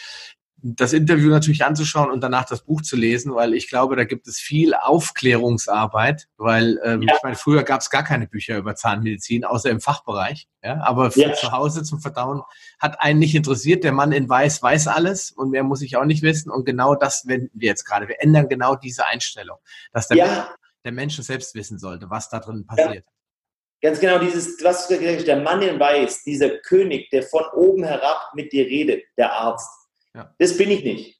das Interview natürlich anzuschauen und danach das Buch zu lesen, weil ich glaube, da gibt es viel Aufklärungsarbeit, weil ähm, ja. ich meine, früher gab es gar keine Bücher über Zahnmedizin, außer im Fachbereich. Ja, aber für ja. zu Hause zum Verdauen hat einen nicht interessiert. Der Mann in Weiß weiß alles und mehr muss ich auch nicht wissen. Und genau das wenden wir jetzt gerade. Wir ändern genau diese Einstellung, dass der, ja. Mensch, der Mensch selbst wissen sollte, was da drin passiert. Ganz genau, dieses, was du gesagt hast, der Mann in Weiß, dieser König, der von oben herab mit dir redet, der Arzt ja. Das bin ich nicht.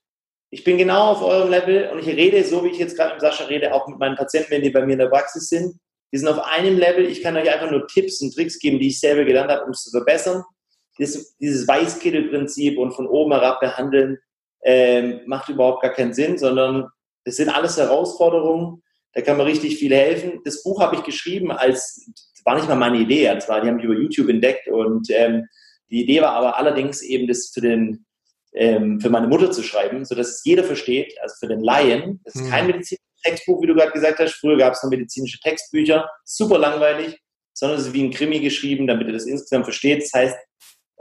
Ich bin genau auf eurem Level und ich rede, so wie ich jetzt gerade mit Sascha rede, auch mit meinen Patienten, wenn die bei mir in der Praxis sind. Die sind auf einem Level. Ich kann euch einfach nur Tipps und Tricks geben, die ich selber gelernt habe, um es zu verbessern. Das, dieses Weißkittelprinzip und von oben herab behandeln ähm, macht überhaupt gar keinen Sinn, sondern das sind alles Herausforderungen. Da kann man richtig viel helfen. Das Buch habe ich geschrieben als, war nicht mal meine Idee, das war, die haben mich über YouTube entdeckt und ähm, die Idee war aber allerdings eben das für den ähm, für meine Mutter zu schreiben, sodass es jeder versteht, also für den Laien. Das ist kein medizinisches Textbuch, wie du gerade gesagt hast. Früher gab es nur medizinische Textbücher, super langweilig, sondern es ist wie ein Krimi geschrieben, damit ihr das insgesamt versteht. Das heißt,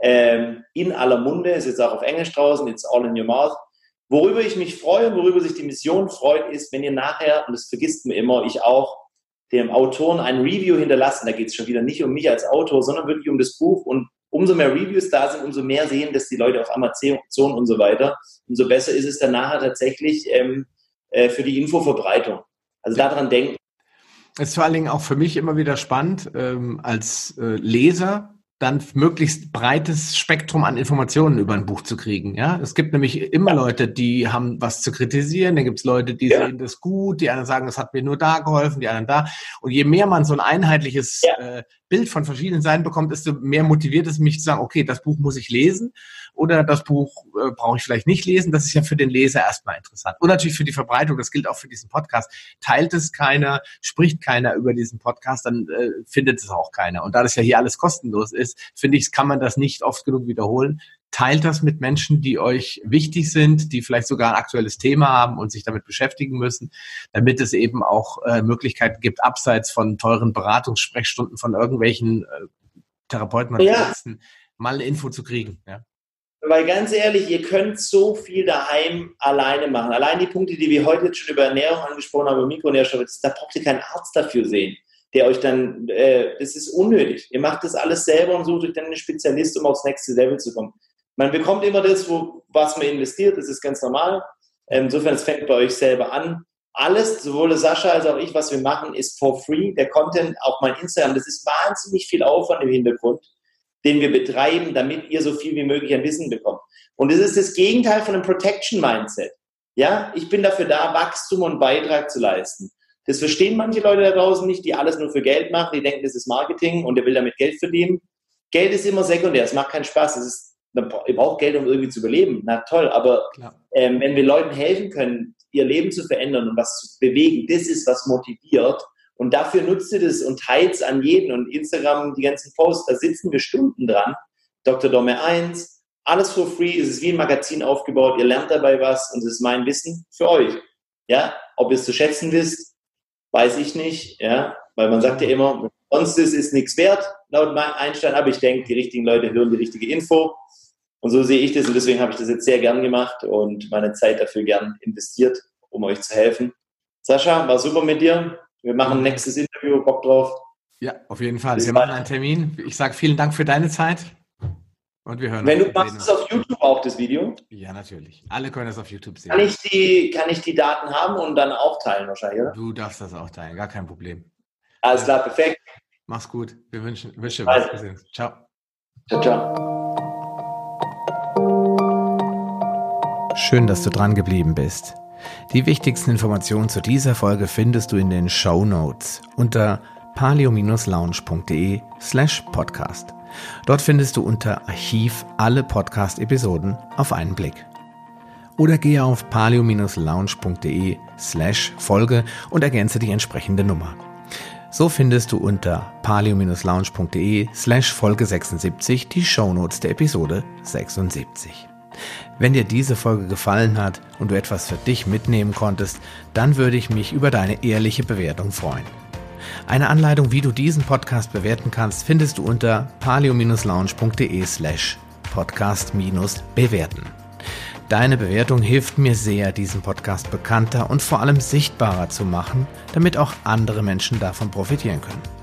ähm, in aller Munde, ist jetzt auch auf Englisch draußen, it's all in your mouth. Worüber ich mich freue, worüber sich die Mission freut, ist, wenn ihr nachher, und das vergisst mir immer, ich auch, dem Autoren ein Review hinterlassen. Da geht es schon wieder nicht um mich als Autor, sondern wirklich um das Buch und umso mehr Reviews da sind, umso mehr sehen dass die Leute auf Amazon und so weiter. Umso besser ist es dann nachher tatsächlich ähm, äh, für die Infoverbreitung. Also daran denken. Es ist vor allen Dingen auch für mich immer wieder spannend, ähm, als äh, Leser dann möglichst breites Spektrum an Informationen über ein Buch zu kriegen. Ja, es gibt nämlich immer Leute, die haben was zu kritisieren. Dann gibt es Leute, die ja. sehen das gut. Die anderen sagen, das hat mir nur da geholfen. Die anderen da. Und je mehr man so ein einheitliches ja. äh, Bild von verschiedenen Seiten bekommt, desto mehr motiviert es mich zu sagen, okay, das Buch muss ich lesen oder das Buch äh, brauche ich vielleicht nicht lesen. Das ist ja für den Leser erstmal interessant. Und natürlich für die Verbreitung, das gilt auch für diesen Podcast. Teilt es keiner, spricht keiner über diesen Podcast, dann äh, findet es auch keiner. Und da das ja hier alles kostenlos ist, finde ich, kann man das nicht oft genug wiederholen. Teilt das mit Menschen, die euch wichtig sind, die vielleicht sogar ein aktuelles Thema haben und sich damit beschäftigen müssen, damit es eben auch äh, Möglichkeiten gibt, abseits von teuren Beratungssprechstunden von irgendwelchen äh, Therapeuten und ja. Ärzten, mal eine Info zu kriegen. Ja. Weil ganz ehrlich, ihr könnt so viel daheim alleine machen. Allein die Punkte, die wir heute jetzt schon über Ernährung angesprochen haben, über Mikronährstoffe, da braucht ihr keinen Arzt dafür sehen. der euch dann, äh, das ist unnötig. Ihr macht das alles selber und sucht euch dann einen Spezialist, um aufs nächste Level zu kommen. Man bekommt immer das, wo, was man investiert, das ist ganz normal. Ähm, insofern, es fängt bei euch selber an. Alles, sowohl Sascha als auch ich, was wir machen, ist for free. Der Content, auch mein Instagram, das ist wahnsinnig viel Aufwand im Hintergrund, den wir betreiben, damit ihr so viel wie möglich an Wissen bekommt. Und das ist das Gegenteil von einem Protection Mindset. Ja, ich bin dafür da, Wachstum und Beitrag zu leisten. Das verstehen manche Leute da draußen nicht, die alles nur für Geld machen. Die denken, das ist Marketing und der will damit Geld verdienen. Geld ist immer sekundär. Es macht keinen Spaß. Es ist, ihr braucht Geld, um irgendwie zu überleben. Na toll, aber ähm, wenn wir Leuten helfen können, ihr Leben zu verändern und was zu bewegen, das ist, was motiviert. Und dafür nutzt ihr das und teilt es an jeden. Und Instagram, die ganzen Posts, da sitzen wir Stunden dran. Dr. Dome 1, alles for free. Es ist wie ein Magazin aufgebaut. Ihr lernt dabei was und es ist mein Wissen für euch. Ja, ob ihr es zu schätzen wisst, weiß ich nicht, ja, weil man sagt ja immer, sonst ist, ist nichts wert, laut Einstein, aber ich denke, die richtigen Leute hören die richtige Info. Und so sehe ich das und deswegen habe ich das jetzt sehr gern gemacht und meine Zeit dafür gern investiert, um euch zu helfen. Sascha, war super mit dir. Wir machen ein nächstes Interview, Bock drauf. Ja, auf jeden Fall. Bis Wir machen einen Termin. Ich sage vielen Dank für deine Zeit. Und wir hören Wenn du machst es auf YouTube auch, das Video? Ja, natürlich. Alle können es auf YouTube sehen. Kann ich, die, kann ich die Daten haben und dann auch teilen wahrscheinlich, oder? Du darfst das auch teilen, gar kein Problem. Alles klar, perfekt. Mach's gut. Wir wünschen, wünschen was. Also. Ciao. Ciao, ciao. Schön, dass du dran geblieben bist. Die wichtigsten Informationen zu dieser Folge findest du in den Show Notes unter palio-lounge.de slash podcast. Dort findest du unter Archiv alle Podcast-Episoden auf einen Blick. Oder gehe auf palio-lounge.de slash Folge und ergänze die entsprechende Nummer. So findest du unter palio-lounge.de slash Folge 76 die Shownotes der Episode 76. Wenn dir diese Folge gefallen hat und du etwas für dich mitnehmen konntest, dann würde ich mich über deine ehrliche Bewertung freuen. Eine Anleitung, wie du diesen Podcast bewerten kannst, findest du unter palio-lounge.de slash podcast-bewerten. Deine Bewertung hilft mir sehr, diesen Podcast bekannter und vor allem sichtbarer zu machen, damit auch andere Menschen davon profitieren können.